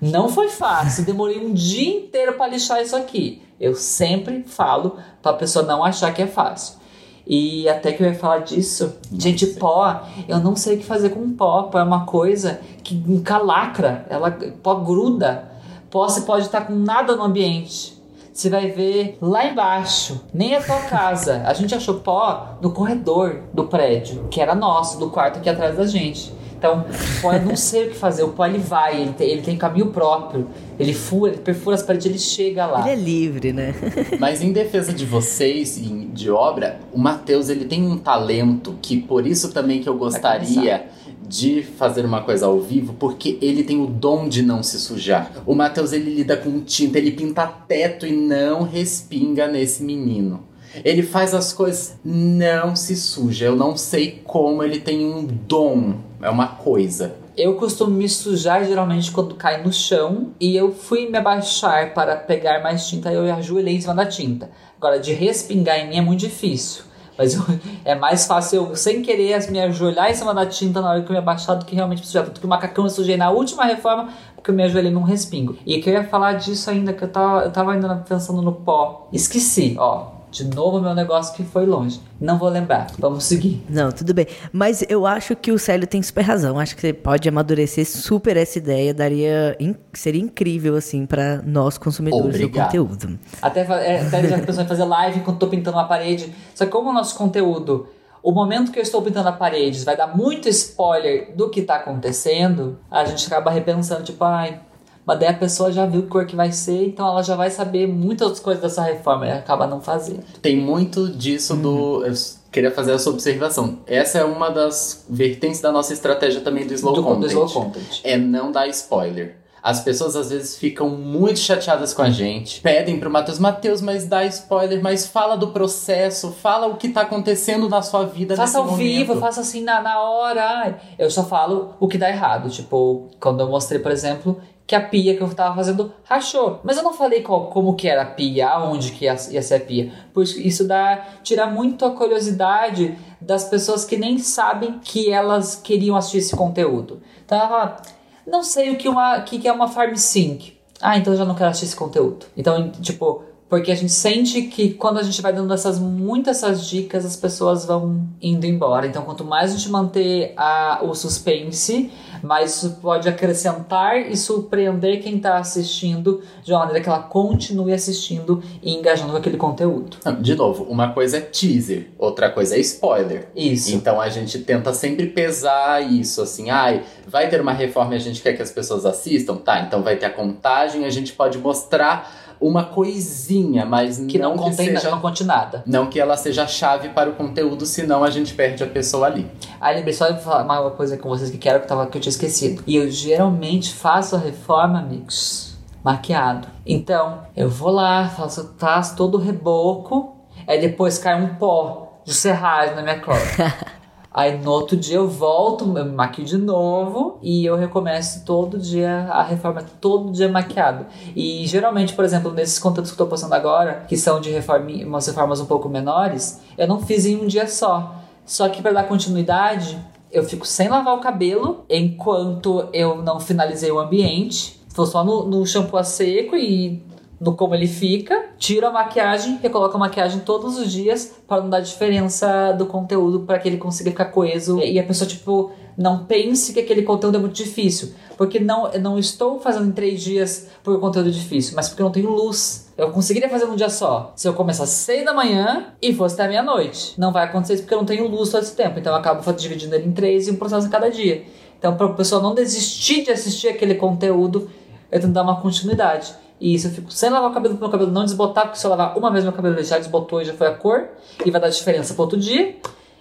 Não foi fácil, demorei um dia inteiro para lixar isso aqui. Eu sempre falo para a pessoa não achar que é fácil. E até que eu ia falar disso, gente, pó, eu não sei o que fazer com pó. Pó é uma coisa que encalacra, ela pó gruda. Pó você pode estar com nada no ambiente. Você vai ver lá embaixo, nem a tua casa. A gente achou pó no corredor do prédio, que era nosso, do quarto aqui atrás da gente. Então, o pó eu não sei o que fazer. O pó ele vai, ele tem, ele tem caminho próprio. Ele fura, ele perfura as paredes, ele chega lá. Ele é livre, né? Mas em defesa de vocês de obra, o Matheus ele tem um talento que por isso também que eu gostaria de fazer uma coisa ao vivo, porque ele tem o dom de não se sujar. O Matheus ele lida com tinta, ele pinta teto e não respinga nesse menino. Ele faz as coisas, não se suja. Eu não sei como ele tem um dom. É uma coisa. Eu costumo me sujar geralmente quando cai no chão e eu fui me abaixar para pegar mais tinta e eu ajoelhei em cima da tinta. Agora, de respingar em mim é muito difícil. Mas eu, é mais fácil eu, sem querer, me ajoelhar em cima da tinta na hora que eu me abaixar do que realmente me sujar. Tanto que o macacão eu sujei na última reforma porque eu me ajoelhei num respingo. E que eu ia falar disso ainda, que eu tava, eu tava ainda pensando no pó. Esqueci, ó. De novo, meu negócio que foi longe. Não vou lembrar. Vamos seguir. Não, tudo bem. Mas eu acho que o Célio tem super razão. Acho que você pode amadurecer super essa ideia. Daria. Seria incrível, assim, para nós consumidores Obrigado. do conteúdo. Até, é, até já pensou em fazer live enquanto tô pintando uma parede. Só que como o nosso conteúdo o momento que eu estou pintando a parede vai dar muito spoiler do que está acontecendo, a gente acaba repensando, tipo, ai, mas daí a pessoa já viu que cor que vai ser, então ela já vai saber muitas outras coisas dessa reforma e acaba não fazendo. Tem muito disso uhum. do. Eu queria fazer essa observação. Essa é uma das vertentes da nossa estratégia também do slow, do, content, do slow content. É não dar spoiler. As pessoas às vezes ficam muito chateadas com a gente, pedem pro Matheus, Matheus, mas dá spoiler, mas fala do processo, fala o que tá acontecendo na sua vida. Faça ao momento. vivo, faça assim na, na hora. Eu só falo o que dá errado. Tipo, quando eu mostrei, por exemplo, que a pia que eu tava fazendo rachou. Mas eu não falei qual, como que era a pia, aonde que ia, ia ser a pia. Pois isso dá, tira muito a curiosidade das pessoas que nem sabem que elas queriam assistir esse conteúdo. Então ela não sei o que, uma, que, que é uma farm sync. Ah, então eu já não quero assistir esse conteúdo. Então, tipo, porque a gente sente que quando a gente vai dando essas muitas essas dicas, as pessoas vão indo embora. Então, quanto mais a gente manter a, o suspense, mais isso pode acrescentar e surpreender quem está assistindo de uma maneira que ela continue assistindo e engajando com aquele conteúdo. De novo, uma coisa é teaser, outra coisa é spoiler. Isso. Então a gente tenta sempre pesar isso, assim, ai, vai ter uma reforma e a gente quer que as pessoas assistam? Tá, então vai ter a contagem, a gente pode mostrar uma coisinha, mas que não, não contém, que seja, não conte nada. Não que ela seja a chave para o conteúdo, senão a gente perde a pessoa ali. Aí lembrei só de falar uma coisa com vocês que quero que, tava, que eu tinha esquecido. E eu geralmente faço a reforma, amigos, maquiado. Então, eu vou lá, faço, faço todo o reboco, aí depois cai um pó de serragem na minha cor. Aí no outro dia eu volto, eu me maquio de novo e eu recomeço todo dia a reforma, todo dia maquiado. E geralmente, por exemplo, nesses conteúdos que eu tô postando agora, que são de reforma, umas reformas um pouco menores, eu não fiz em um dia só. Só que para dar continuidade, eu fico sem lavar o cabelo enquanto eu não finalizei o ambiente. Estou só no, no shampoo a seco e no como ele fica, tira a maquiagem, recoloca a maquiagem todos os dias para não dar diferença do conteúdo para que ele consiga ficar coeso e a pessoa tipo não pense que aquele conteúdo é muito difícil, porque não eu não estou fazendo em três dias por um conteúdo difícil, mas porque eu não tenho luz. Eu conseguiria fazer num dia só. Se eu começar às seis da manhã e fosse até meia-noite. Não vai acontecer isso porque eu não tenho luz todo esse tempo. Então eu acabo dividindo ele em três e um processo a cada dia. Então, para a pessoa não desistir de assistir aquele conteúdo, eu tento dar uma continuidade. E isso eu fico sem lavar o cabelo pro meu cabelo não desbotar, porque se eu lavar uma vez meu cabelo já desbotou e já foi a cor, e vai dar diferença pro outro dia.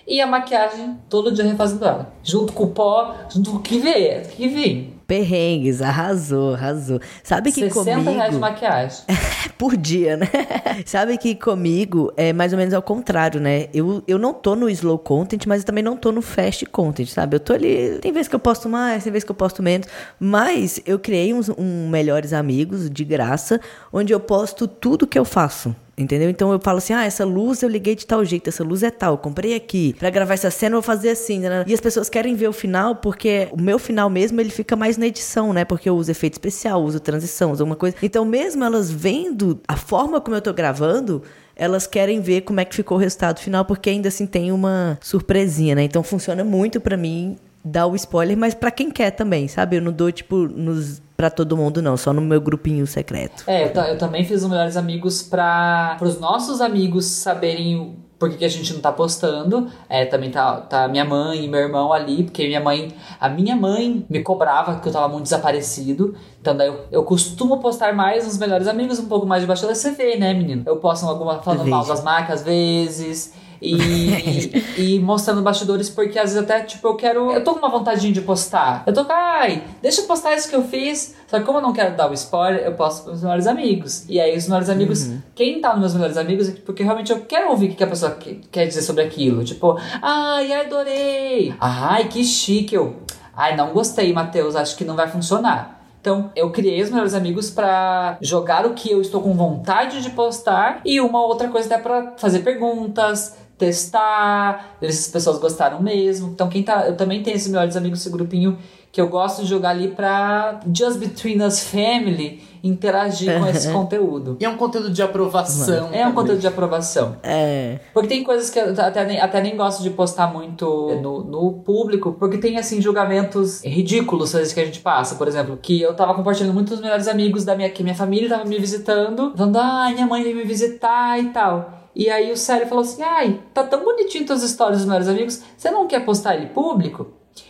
E a maquiagem, todo dia refazendo ela. Junto com o pó, junto com o que vem, que vem. Perrengues, arrasou, arrasou. Sabe que 60 comigo... reais de maquiagem. Por dia, né? Sabe que comigo é mais ou menos ao contrário, né? Eu, eu não tô no slow content, mas eu também não tô no fast content, sabe? Eu tô ali... Tem vezes que eu posto mais, tem vezes que eu posto menos. Mas eu criei uns um Melhores Amigos, de graça, onde eu posto tudo que eu faço. Entendeu? Então eu falo assim: ah, essa luz eu liguei de tal jeito, essa luz é tal, eu comprei aqui. Pra gravar essa cena eu vou fazer assim. Né? E as pessoas querem ver o final porque o meu final mesmo ele fica mais na edição, né? Porque eu uso efeito especial, uso transição, uso alguma coisa. Então, mesmo elas vendo a forma como eu tô gravando, elas querem ver como é que ficou o resultado final, porque ainda assim tem uma surpresinha, né? Então funciona muito para mim dar o spoiler, mas para quem quer também, sabe? Eu não dou, tipo, nos para todo mundo, não, só no meu grupinho secreto. É, eu, eu também fiz os melhores amigos para os nossos amigos saberem por que, a gente não tá postando. É, também tá, tá minha mãe e meu irmão ali, porque minha mãe, a minha mãe me cobrava que eu tava muito desaparecido. Então daí eu, eu costumo postar mais nos melhores amigos, um pouco mais de bastidor. Você vê, né, menino? Eu posto alguma falando mal das marcas às vezes. E, e mostrando bastidores, porque às vezes até, tipo, eu quero. Eu tô com uma vontade de postar. Eu tô com, ai, deixa eu postar isso que eu fiz. Só que como eu não quero dar o spoiler, eu posto pros meus melhores amigos. E aí, os melhores amigos, uhum. quem tá nos meus melhores amigos, é porque realmente eu quero ouvir o que a pessoa quer dizer sobre aquilo. Tipo, ai, adorei. Ai, que chique. Eu, ai, não gostei, Matheus, acho que não vai funcionar. Então, eu criei os melhores amigos para jogar o que eu estou com vontade de postar e uma outra coisa até para fazer perguntas, testar, ver se as pessoas gostaram mesmo. Então, quem tá. Eu também tenho esses melhores amigos, esse grupinho que eu gosto de jogar ali pra Just Between Us Family interagir com esse conteúdo. E é um conteúdo de aprovação. É um conteúdo de aprovação. É. Porque tem coisas que eu até nem, até nem gosto de postar muito no, no público, porque tem, assim, julgamentos ridículos às vezes que a gente passa. Por exemplo, que eu tava compartilhando muitos melhores amigos da minha, que minha família tava me visitando, falando, ah, minha mãe veio me visitar e tal. E aí o Célio falou assim: ai, tá tão bonitinho tuas histórias dos melhores amigos, você não quer postar ele público?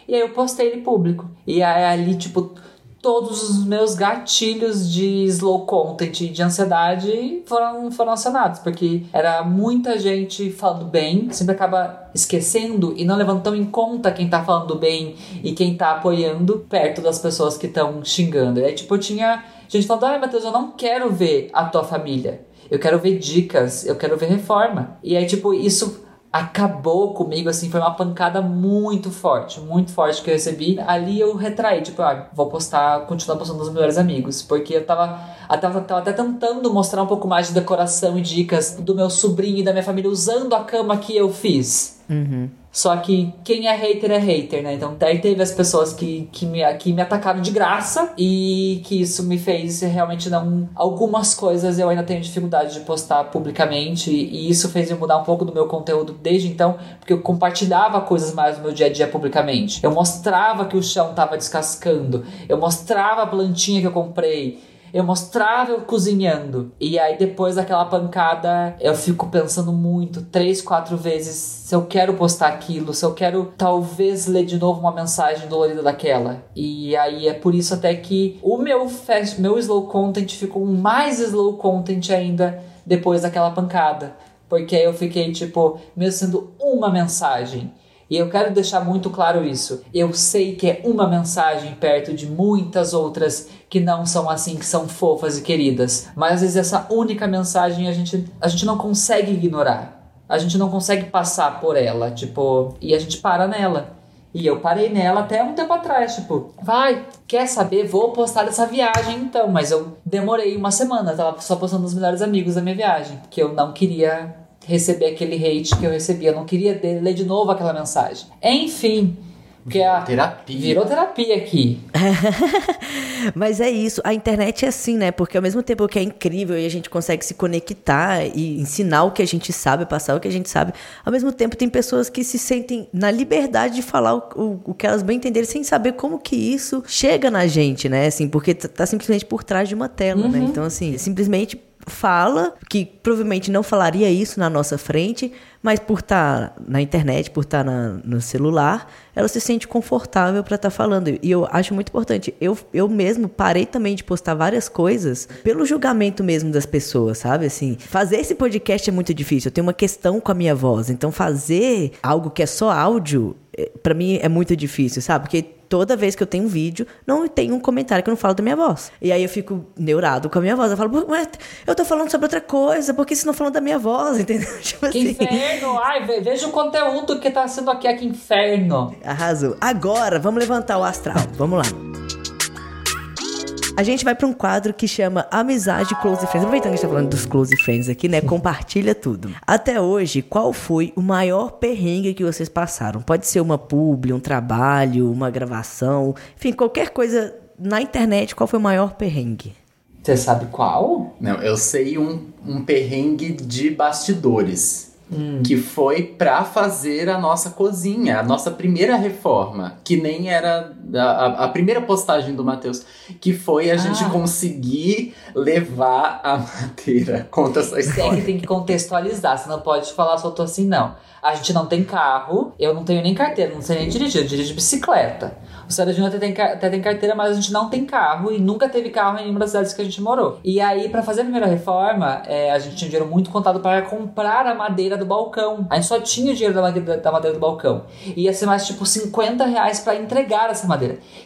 E aí eu postei ele público. E aí ali, tipo, todos os meus gatilhos de slow content e de ansiedade foram, foram acionados, porque era muita gente falando bem, sempre acaba esquecendo e não levando tão em conta quem tá falando bem e quem tá apoiando perto das pessoas que estão xingando. E aí, tipo, tinha gente falando: ai, Matheus, eu não quero ver a tua família. Eu quero ver dicas, eu quero ver reforma. E aí, tipo, isso acabou comigo, assim, foi uma pancada muito forte, muito forte que eu recebi. Ali eu retraí, tipo, ah, vou postar, continuar postando dos melhores amigos, porque eu tava, eu tava, tava até tentando mostrar um pouco mais de decoração e dicas do meu sobrinho e da minha família usando a cama que eu fiz. Uhum. Só que quem é hater é hater, né? Então daí teve as pessoas que, que, me, que me atacaram de graça e que isso me fez realmente não. Algumas coisas eu ainda tenho dificuldade de postar publicamente e isso fez eu mudar um pouco do meu conteúdo desde então, porque eu compartilhava coisas mais no meu dia a dia publicamente. Eu mostrava que o chão tava descascando, eu mostrava a plantinha que eu comprei eu mostrava eu cozinhando. E aí depois daquela pancada, eu fico pensando muito, três, quatro vezes, se eu quero postar aquilo, se eu quero talvez ler de novo uma mensagem dolorida daquela. E aí é por isso até que o meu fast, meu slow content ficou mais slow content ainda depois daquela pancada. Porque aí eu fiquei tipo, mesmo sendo uma mensagem. E eu quero deixar muito claro isso. Eu sei que é uma mensagem perto de muitas outras que não são assim, que são fofas e queridas. Mas às vezes essa única mensagem a gente, a gente não consegue ignorar. A gente não consegue passar por ela, tipo, e a gente para nela. E eu parei nela até um tempo atrás, tipo, vai, quer saber? Vou postar dessa viagem então. Mas eu demorei uma semana, tava só postando os melhores amigos da minha viagem, porque eu não queria receber aquele hate que eu recebia. Eu não queria ler de novo aquela mensagem. Enfim. Porque Virou a, terapia. Virou terapia aqui. Mas é isso, a internet é assim, né? Porque ao mesmo tempo que é incrível e a gente consegue se conectar e ensinar o que a gente sabe, passar o que a gente sabe, ao mesmo tempo tem pessoas que se sentem na liberdade de falar o, o, o que elas bem entenderem sem saber como que isso chega na gente, né? Assim, porque tá, tá simplesmente por trás de uma tela, né? Então, assim, simplesmente fala, que provavelmente não falaria isso na nossa frente, mas por estar tá na internet, por estar tá no celular, ela se sente confortável para estar tá falando. E eu acho muito importante. Eu, eu mesmo parei também de postar várias coisas pelo julgamento mesmo das pessoas, sabe? Assim, fazer esse podcast é muito difícil. Eu tenho uma questão com a minha voz. Então, fazer algo que é só áudio, eh, para mim é muito difícil, sabe? Porque toda vez que eu tenho um vídeo, não tem um comentário que eu não falo da minha voz. E aí eu fico neurado com a minha voz. Eu falo, mas eu tô falando sobre outra coisa, por que vocês não falando da minha voz, entendeu? Tipo que assim. inferno! Ai, veja o conteúdo que tá sendo aqui, que inferno! Arrasou. Agora, vamos levantar o astral. Vamos lá. A gente vai para um quadro que chama Amizade Close Friends. Aproveitando que a gente tá falando dos Close Friends aqui, né? Compartilha tudo. Até hoje, qual foi o maior perrengue que vocês passaram? Pode ser uma publi, um trabalho, uma gravação, enfim, qualquer coisa na internet. Qual foi o maior perrengue? Você sabe qual? Não, eu sei um, um perrengue de bastidores. Hum. Que foi para fazer a nossa cozinha, a nossa primeira reforma, que nem era a, a primeira postagem do Matheus, que foi a ah. gente conseguir levar a madeira. Conta essa história. Tem que, tem que contextualizar, você não pode falar solto assim, não. A gente não tem carro, eu não tenho nem carteira, não sei nem dirigir, eu dirijo bicicleta. O Ceradinho até tem, até tem carteira, mas a gente não tem carro e nunca teve carro em nenhuma das cidades que a gente morou. E aí, para fazer a primeira reforma, é, a gente tinha dinheiro muito contado para comprar a madeira do balcão. A gente só tinha o dinheiro da madeira, da madeira do balcão. E ia ser mais tipo 50 reais para entregar essa madeira.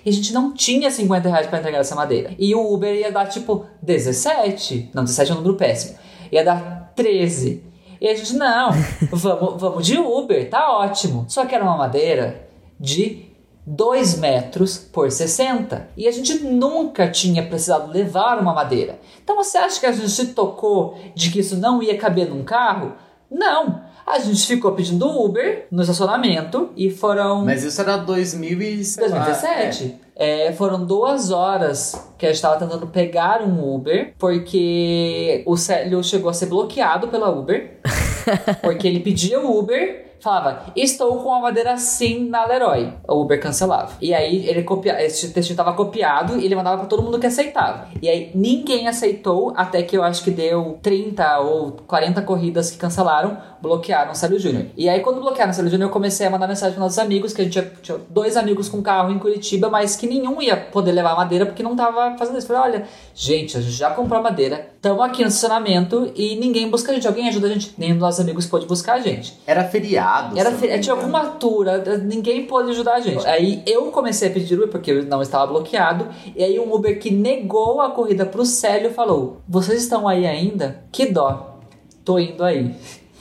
E a gente não tinha 50 reais para entregar essa madeira. E o Uber ia dar tipo 17. Não, 17 é um número péssimo. Ia dar 13. E a gente, não, vamos, vamos de Uber, tá ótimo. Só que era uma madeira de 2 metros por 60. E a gente nunca tinha precisado levar uma madeira. Então você acha que a gente se tocou de que isso não ia caber num carro? Não. A gente ficou pedindo Uber no estacionamento e foram. Mas isso era 2017. 2017. É. É, foram duas horas que a gente estava tentando pegar um Uber, porque o Célio chegou a ser bloqueado pela Uber. porque ele pedia o Uber falava, estou com a madeira sim na Leroy. O Uber cancelava. E aí ele copia, esse textinho tava copiado e ele mandava para todo mundo que aceitava. E aí ninguém aceitou até que eu acho que deu 30 ou 40 corridas que cancelaram, bloquearam o Célio Júnior. E aí quando bloquearam o Célio Júnior, eu comecei a mandar mensagem para nossos amigos, que a gente tinha, tinha, dois amigos com carro em Curitiba, mas que nenhum ia poder levar madeira porque não tava fazendo isso. Eu falei, olha, gente, a gente já comprou madeira, estamos aqui no estacionamento e ninguém busca a gente. Alguém ajuda a gente. Nenhum dos nossos amigos pôde buscar a gente. Era feriado era fe... Tinha alguma altura, ninguém pôde ajudar a gente. Aí eu comecei a pedir Uber porque eu não estava bloqueado. E aí um Uber que negou a corrida pro Célio falou: Vocês estão aí ainda? Que dó. Tô indo aí.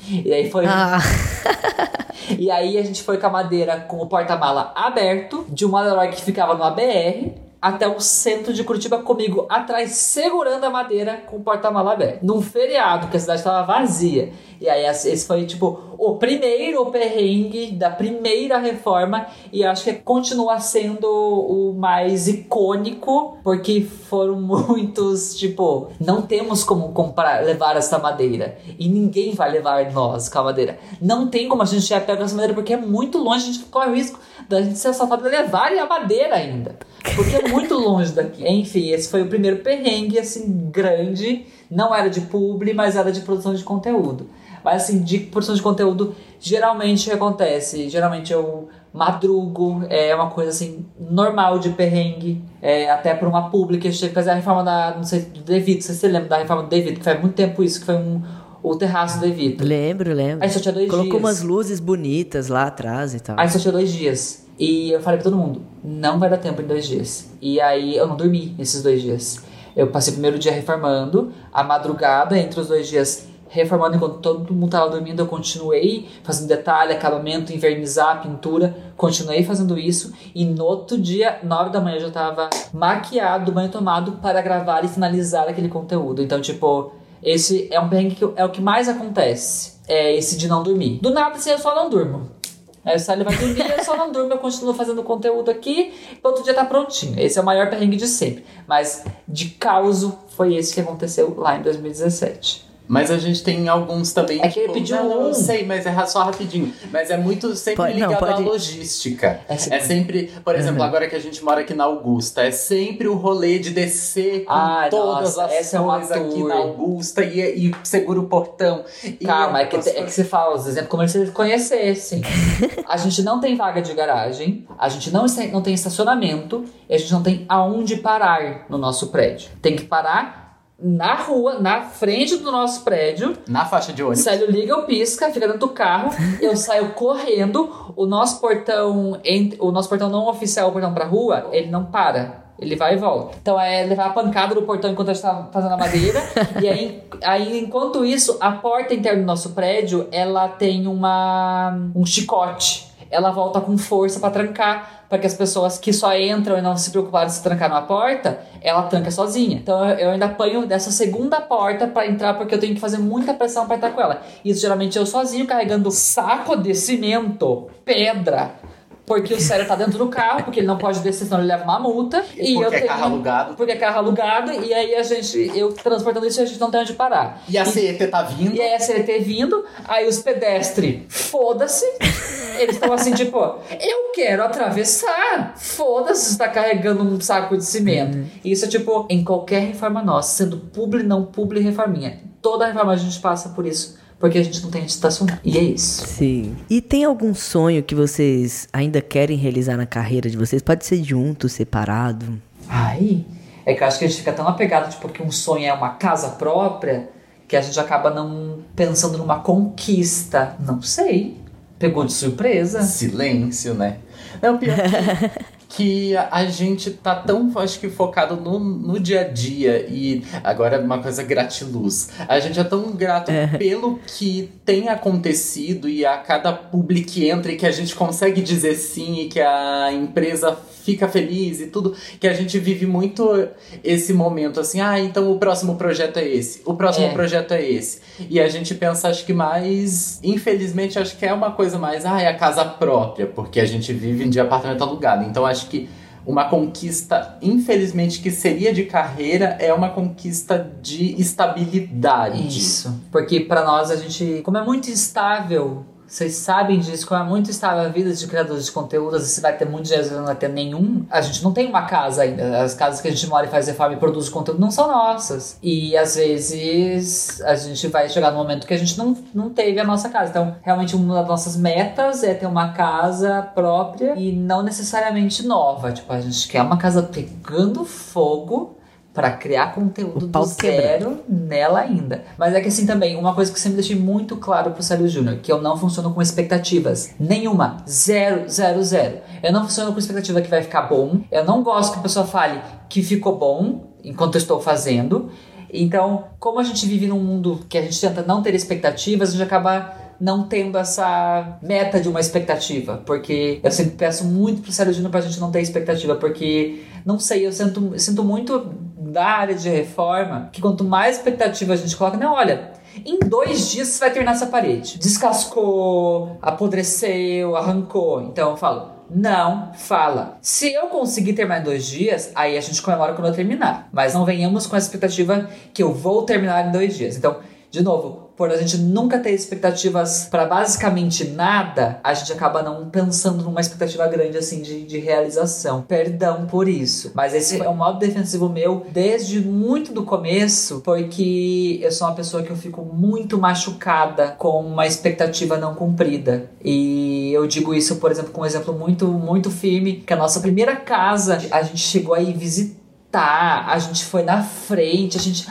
E aí foi. Ah. e aí a gente foi com a madeira com o porta-mala aberto, de uma Leroy que ficava no ABR, até o centro de Curitiba comigo atrás, segurando a madeira com o porta-mala aberto. Num feriado, que a cidade estava vazia. E aí esse foi, tipo, o primeiro perrengue da primeira reforma. E acho que continua sendo o mais icônico, porque foram muitos, tipo, não temos como comprar, levar essa madeira. E ninguém vai levar nós com a madeira. Não tem como a gente já pegar essa madeira, porque é muito longe, a gente corre o risco da gente ser assaltado e levar a madeira ainda. Porque é muito longe daqui. Enfim, esse foi o primeiro perrengue, assim, grande. Não era de publi, mas era de produção de conteúdo. Mas assim, de produção de conteúdo, geralmente acontece. Geralmente eu madrugo, é uma coisa assim, normal de perrengue. É, até por uma pública, eu cheguei a fazer a reforma da, não sei, do Devito, você se lembra da reforma do Devito, que faz muito tempo isso, que foi um, o terraço do Devito. Lembro, lembro. Aí só tinha dois Colocou dias. umas luzes bonitas lá atrás e tal. Aí só tinha dois dias. E eu falei pra todo mundo, não vai dar tempo em dois dias. E aí eu não dormi nesses dois dias. Eu passei o primeiro dia reformando, a madrugada entre os dois dias reformando enquanto todo mundo tava dormindo, eu continuei fazendo detalhe, acabamento, invernizar, pintura, continuei fazendo isso e no outro dia, nove da manhã, eu já tava maquiado, banho tomado para gravar e finalizar aquele conteúdo. Então, tipo, esse é um perrengue que é o que mais acontece. É esse de não dormir. Do nada, assim, eu só não durmo. Aí o Sally vai dormir, eu só não durmo, eu continuo fazendo conteúdo aqui, e outro dia tá prontinho. Esse é o maior perrengue de sempre. Mas de causo foi esse que aconteceu lá em 2017. Mas a gente tem alguns também. É que tipo, pediu não, não, um. eu sei, mas é só rapidinho. Mas é muito sempre Pode- não, ligado pode- à logística. É É, sempre- sempre, por exemplo, agora que a gente mora aqui na Augusta, é sempre o rolê de descer com Ai, todas nossa, as é coisas aqui tour. na Augusta e, e segura o portão. Calma, é que, as é que você fala os exemplos como se eles conhecessem. a gente não tem vaga de garagem, a gente não, não tem estacionamento e a gente não tem aonde parar no nosso prédio. Tem que parar na rua, na frente do nosso prédio. Na faixa de ônibus. Célio liga o pisca, fica dentro do carro, eu saio correndo, o nosso portão, o nosso portão não oficial, o portão pra rua, ele não para. Ele vai e volta. Então é levar a pancada do portão enquanto a gente tá fazendo a madeira. e aí, aí, enquanto isso, a porta interna do nosso prédio, ela tem uma um chicote. Ela volta com força pra trancar, para que as pessoas que só entram e não se preocuparam de se trancar numa porta, ela tranca sozinha. Então eu, ainda apanho dessa segunda porta pra entrar porque eu tenho que fazer muita pressão pra entrar com ela. Isso geralmente eu sozinho carregando saco de cimento, pedra, porque o Sério tá dentro do carro, porque ele não pode descer, senão ele leva uma multa. E Porque eu é tenho... carro alugado. Porque é carro alugado, e aí a gente, eu transportando isso, a gente não tem onde parar. E a CET tá vindo. E aí a CLT vindo, aí os pedestres, foda-se. Eles estão assim, tipo, eu quero atravessar. Foda-se, você tá carregando um saco de cimento. Isso é tipo, em qualquer reforma nossa, sendo publi, não publi, reforminha. Toda reforma a gente passa por isso. Porque a gente não tem onde estacionar. E é isso. Sim. E tem algum sonho que vocês ainda querem realizar na carreira de vocês? Pode ser junto, separado. Ai, é que eu acho que a gente fica tão apegado, tipo, que um sonho é uma casa própria, que a gente acaba não pensando numa conquista. Não sei. Pegou de surpresa. Silêncio, né? Não, pior que, a- gente tá tão, acho que, focado no, no dia a dia. E agora uma coisa gratiluz. A gente é tão grato pelo que tem acontecido e a cada publi que entra e que a gente consegue dizer sim e que a empresa fica feliz e tudo, que a gente vive muito esse momento assim, ah, então o próximo projeto é esse, o próximo É. projeto é esse. E a gente pensa, acho que mais, infelizmente, acho que é uma coisa mais, ah, é a casa própria, porque a gente vive de apartamento alugado. Então acho que uma conquista, infelizmente, que seria de carreira é uma conquista de estabilidade. Isso. Porque pra nós a gente, como é muito instável, vocês sabem disso, como é muito instável a vida de criadores de conteúdo, às vezes você vai ter muitos dias, não vai ter nenhum. A gente não tem uma casa ainda. As casas que a gente mora e faz reforma e produz conteúdo não são nossas. E às vezes a gente vai chegar no momento que a gente não, não teve a nossa casa. Então, realmente, uma das nossas metas é ter uma casa própria e não necessariamente nova. Tipo, a gente quer uma casa pegando fogo. Pra criar conteúdo do zero nela ainda. Mas é que assim também, uma coisa que eu sempre deixei muito claro pro Célio Júnior, que eu não funciono com expectativas. Nenhuma. Zero, zero, zero. Eu não funciono com expectativa que vai ficar bom. Eu não gosto que a pessoa fale que ficou bom enquanto eu estou fazendo. Então, como a gente vive num mundo que a gente tenta não ter expectativas, a gente acaba não tendo essa meta de uma expectativa. Porque eu sempre peço muito pro Júnior pra gente não ter expectativa, porque, não sei, eu sinto, sinto muito da área de reforma que quanto mais expectativa a gente coloca, não, olha. Em dois dias você vai terminar essa parede. Descascou, apodreceu, arrancou. Então eu falo, não fala. Se eu conseguir terminar em dois dias, aí a gente comemora quando eu terminar. Mas não venhamos com a expectativa que eu vou terminar em dois dias. Então, de novo, por a gente nunca ter expectativas para basicamente nada, a gente acaba não pensando numa expectativa grande assim de, de realização. Perdão por isso. Mas esse é um modo defensivo meu desde muito do começo, porque eu sou uma pessoa que eu fico muito machucada com uma expectativa não cumprida. E eu digo isso, por exemplo, com um exemplo muito, muito firme, que a nossa primeira casa, a gente chegou aí visitar tá, a gente foi na frente, a gente.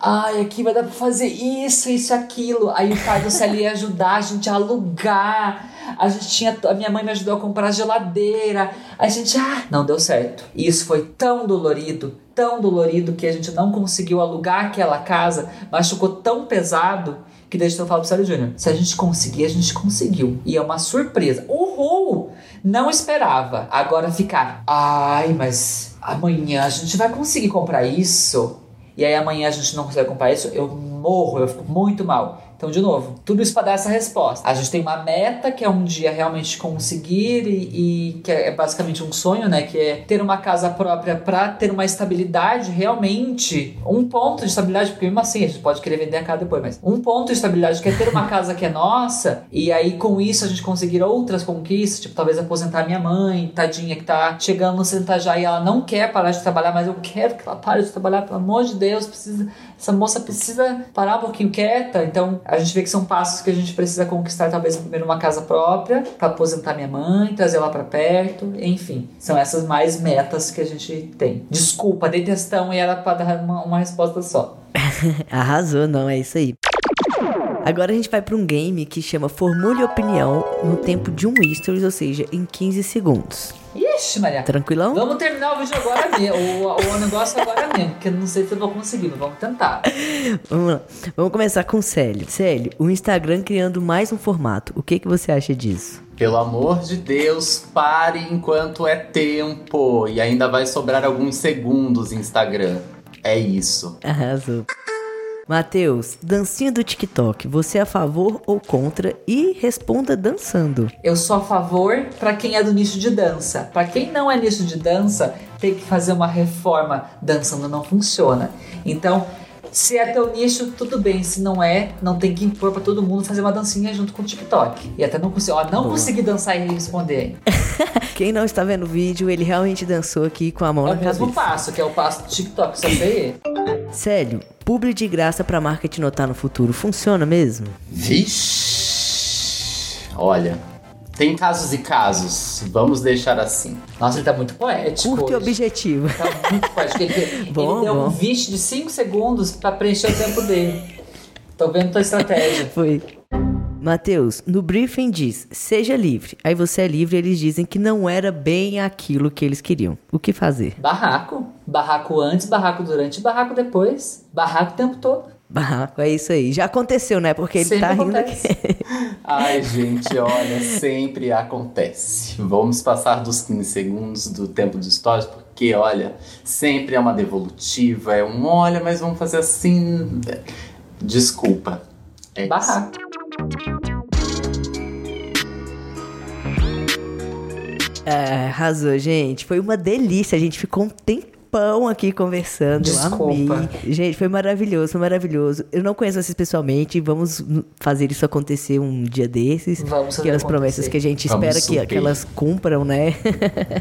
Ai, aqui vai dar pra fazer isso, isso, aquilo. Aí o pai do Célio ia ajudar a gente a alugar. A gente tinha. A minha mãe me ajudou a comprar geladeira. A gente. Ah, não deu certo. E isso foi tão dolorido, tão dolorido, que a gente não conseguiu alugar aquela casa, machucou tão pesado. Que desde eu falo pro Célio Júnior, se a gente conseguir, a gente conseguiu. E é uma surpresa. Uhul! Não esperava. Agora ficar, ai, mas amanhã a gente vai conseguir comprar isso. E aí amanhã a gente não consegue comprar isso, eu morro, eu fico muito mal. Então, de novo, tudo isso para dar essa resposta. A gente tem uma meta que é um dia realmente conseguir e, e, que é basicamente um sonho, né? Que é ter uma casa própria para ter uma estabilidade realmente, um ponto de estabilidade, porque mesmo assim a gente pode querer vender a casa depois, mas um ponto de estabilidade que é ter uma casa que é nossa e aí com isso a gente conseguir outras conquistas, tipo talvez aposentar minha mãe, tadinha que tá chegando no sentar e ela não quer parar de trabalhar, mas eu quero que ela pare de trabalhar, pelo amor de Deus, precisa essa moça precisa parar um pouquinho quieta. Então, a gente vê que são passos que a gente precisa conquistar, talvez primeiro uma casa própria, para aposentar minha mãe, trazer ela para perto, enfim. São essas mais metas que a gente tem. Desculpa, dei testão e era para dar uma, uma resposta só. Arrasou, não, é isso aí. Agora a gente vai para um game que chama Formule Opinião no tempo de um stories, ou seja, em 15 segundos. Ixi, Maria. Tranquilão? Vamos terminar o vídeo agora mesmo. o, o negócio agora mesmo, porque eu não sei se eu vou conseguir, mas vamos tentar. vamos lá. Vamos começar com o Célio. Célio, o Instagram criando mais um formato. O que, que você acha disso? Pelo amor de Deus, pare enquanto é tempo. E ainda vai sobrar alguns segundos Instagram. É isso. Arrasou. Matheus, dancinha do TikTok, você é a favor ou contra? E responda dançando. Eu sou a favor para quem é do nicho de dança. Para quem não é nicho de dança, tem que fazer uma reforma. Dançando não funciona. Então, se é teu nicho, tudo bem. Se não é, não tem que impor pra todo mundo fazer uma dancinha junto com o TikTok. E até não consegui, ó, não Boa. consegui dançar e responder. Quem não está vendo o vídeo, ele realmente dançou aqui com a mão é na cabeça. É o mesmo passo, que é o passo do TikTok, só sei. Sério, publi de graça pra marca te notar no futuro, funciona mesmo? Vixe. Olha, tem casos e casos, vamos deixar assim. Nossa, ele tá muito poético. Curto hoje. e objetivo. Tá muito poético. Ele, bom, ele deu bom. um vixe de 5 segundos para preencher o tempo dele. Tô vendo tua estratégia. Foi. Matheus, no briefing diz: seja livre. Aí você é livre, eles dizem que não era bem aquilo que eles queriam. O que fazer? Barraco. Barraco antes, barraco durante, barraco depois. Barraco o tempo todo. Barraco, é isso aí. Já aconteceu, né? Porque ele sempre tá rindo acontece. aqui. Ai, gente, olha, sempre acontece. Vamos passar dos 15 segundos do tempo dos stories, porque, olha, sempre é uma devolutiva, é um olha, mas vamos fazer assim. Desculpa. É Barraco. É, arrasou, gente. Foi uma delícia. A gente ficou um tempo tempão aqui conversando. Desculpa. Amei. Gente, foi maravilhoso, foi maravilhoso. Eu não conheço vocês pessoalmente, vamos fazer isso acontecer um dia desses. Vamos fazer Aquelas acontecer. promessas que a gente Vamos espera que, subir. que elas cumpram, né?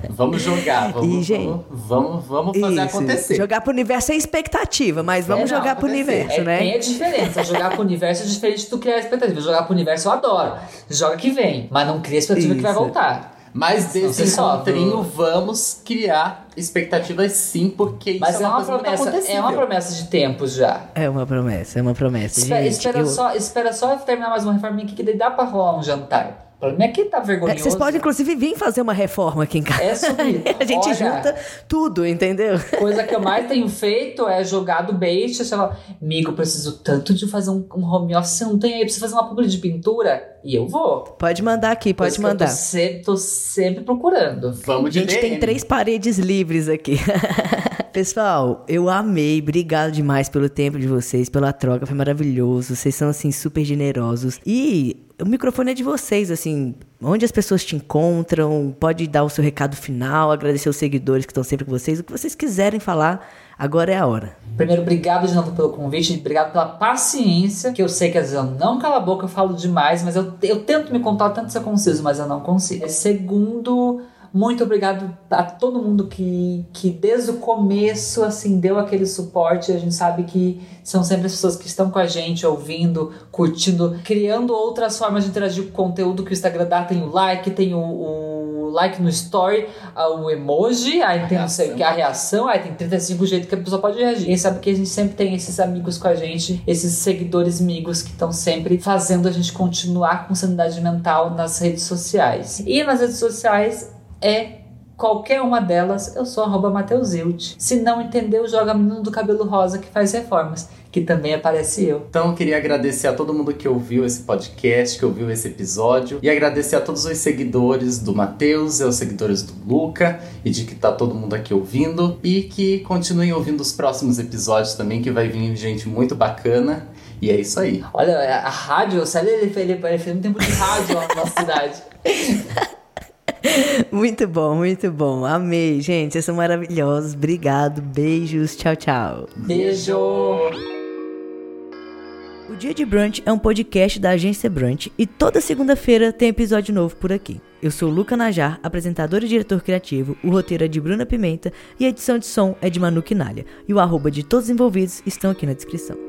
Vamos jogar, vamos, E, gente, vamos, vamos, vamos fazer Isso. acontecer. Jogar pro universo sem expectativa, mas vamos É, não, jogar pro universo, é, né? Tem a diferença. Jogar pro universo é diferente do criar expectativa. Jogar pro universo eu adoro. Joga que vem, mas não cria expectativa que vai Isso. voltar. Mas desse encontrinho, vamos criar expectativas sim, porque Mas isso é é uma, uma coisa promessa, é uma promessa de tempos já. É uma promessa, é uma promessa. Espera, gente, espera eu- só, espera só terminar mais uma reforminha aqui que daí dá pra rolar um jantar. Pra mim aqui tá vergonhoso. É, vocês podem, inclusive, vir fazer uma reforma aqui em casa. É sobre. a gente Olha, junta tudo, entendeu? Coisa que eu mais tenho feito é jogar do bait. Você fala, amigo, eu preciso tanto de fazer um, um home office. Você não tem aí, preciso fazer uma publi de pintura? E eu vou. Pode mandar aqui, pode Coisa que eu mandar. Tô sempre, tô sempre procurando. Vamos de gente tem DM. três paredes livres aqui. Pessoal, eu amei. Obrigado demais pelo tempo de vocês, pela troca. Foi maravilhoso. Vocês são, assim, super generosos. E o microfone é de vocês, assim. Onde as pessoas te encontram, pode dar o seu recado final, agradecer os seguidores que estão sempre com vocês. O que vocês quiserem falar, agora é a hora. Primeiro, obrigado de novo pelo convite, obrigado pela paciência, que eu sei que às vezes eu não calo a boca, eu falo demais, mas eu, eu tento me contar, eu tento ser conciso, mas eu não consigo. Segundo, muito obrigado a todo mundo que, que desde o começo, assim, deu aquele suporte. A gente sabe que são sempre as pessoas que estão com a gente, ouvindo, curtindo, criando outras formas de interagir com o conteúdo que o Instagram dá. Tem o like, tem o, o like no story, o emoji, aí tem não sei o que, a reação, aí tem 35 jeitos que a pessoa pode reagir. E sabe que a gente sempre tem esses amigos com a gente, esses seguidores amigos que estão sempre fazendo a gente continuar com sanidade mental nas redes sociais. E nas redes sociais é qualquer uma delas, eu sou arroba Mateusilt. Se não entendeu, joga menino do cabelo rosa que faz reformas, que também aparece eu. Então, eu queria agradecer a todo mundo que ouviu esse podcast, que ouviu esse episódio, e agradecer a todos os seguidores do Matheus, e aos seguidores do Luca, e de que tá todo mundo aqui ouvindo, e que continuem ouvindo os próximos episódios também, que vai vir gente muito bacana. E é isso aí. Olha, a rádio, sabe ele, ele, ele fez um tempo de rádio lá na nossa cidade. Muito bom, muito bom. Amei, gente. Vocês são maravilhosos. Obrigado. Beijos. Tchau, tchau. Beijo! O Dia de Brunch é um podcast da agência Brunch e toda segunda-feira tem episódio novo por aqui. Eu sou Luca Najar, apresentador e diretor criativo, o roteiro é de Bruna Pimenta e a edição de som é de Manu Quinalha. E o arroba de todos os envolvidos estão aqui na descrição.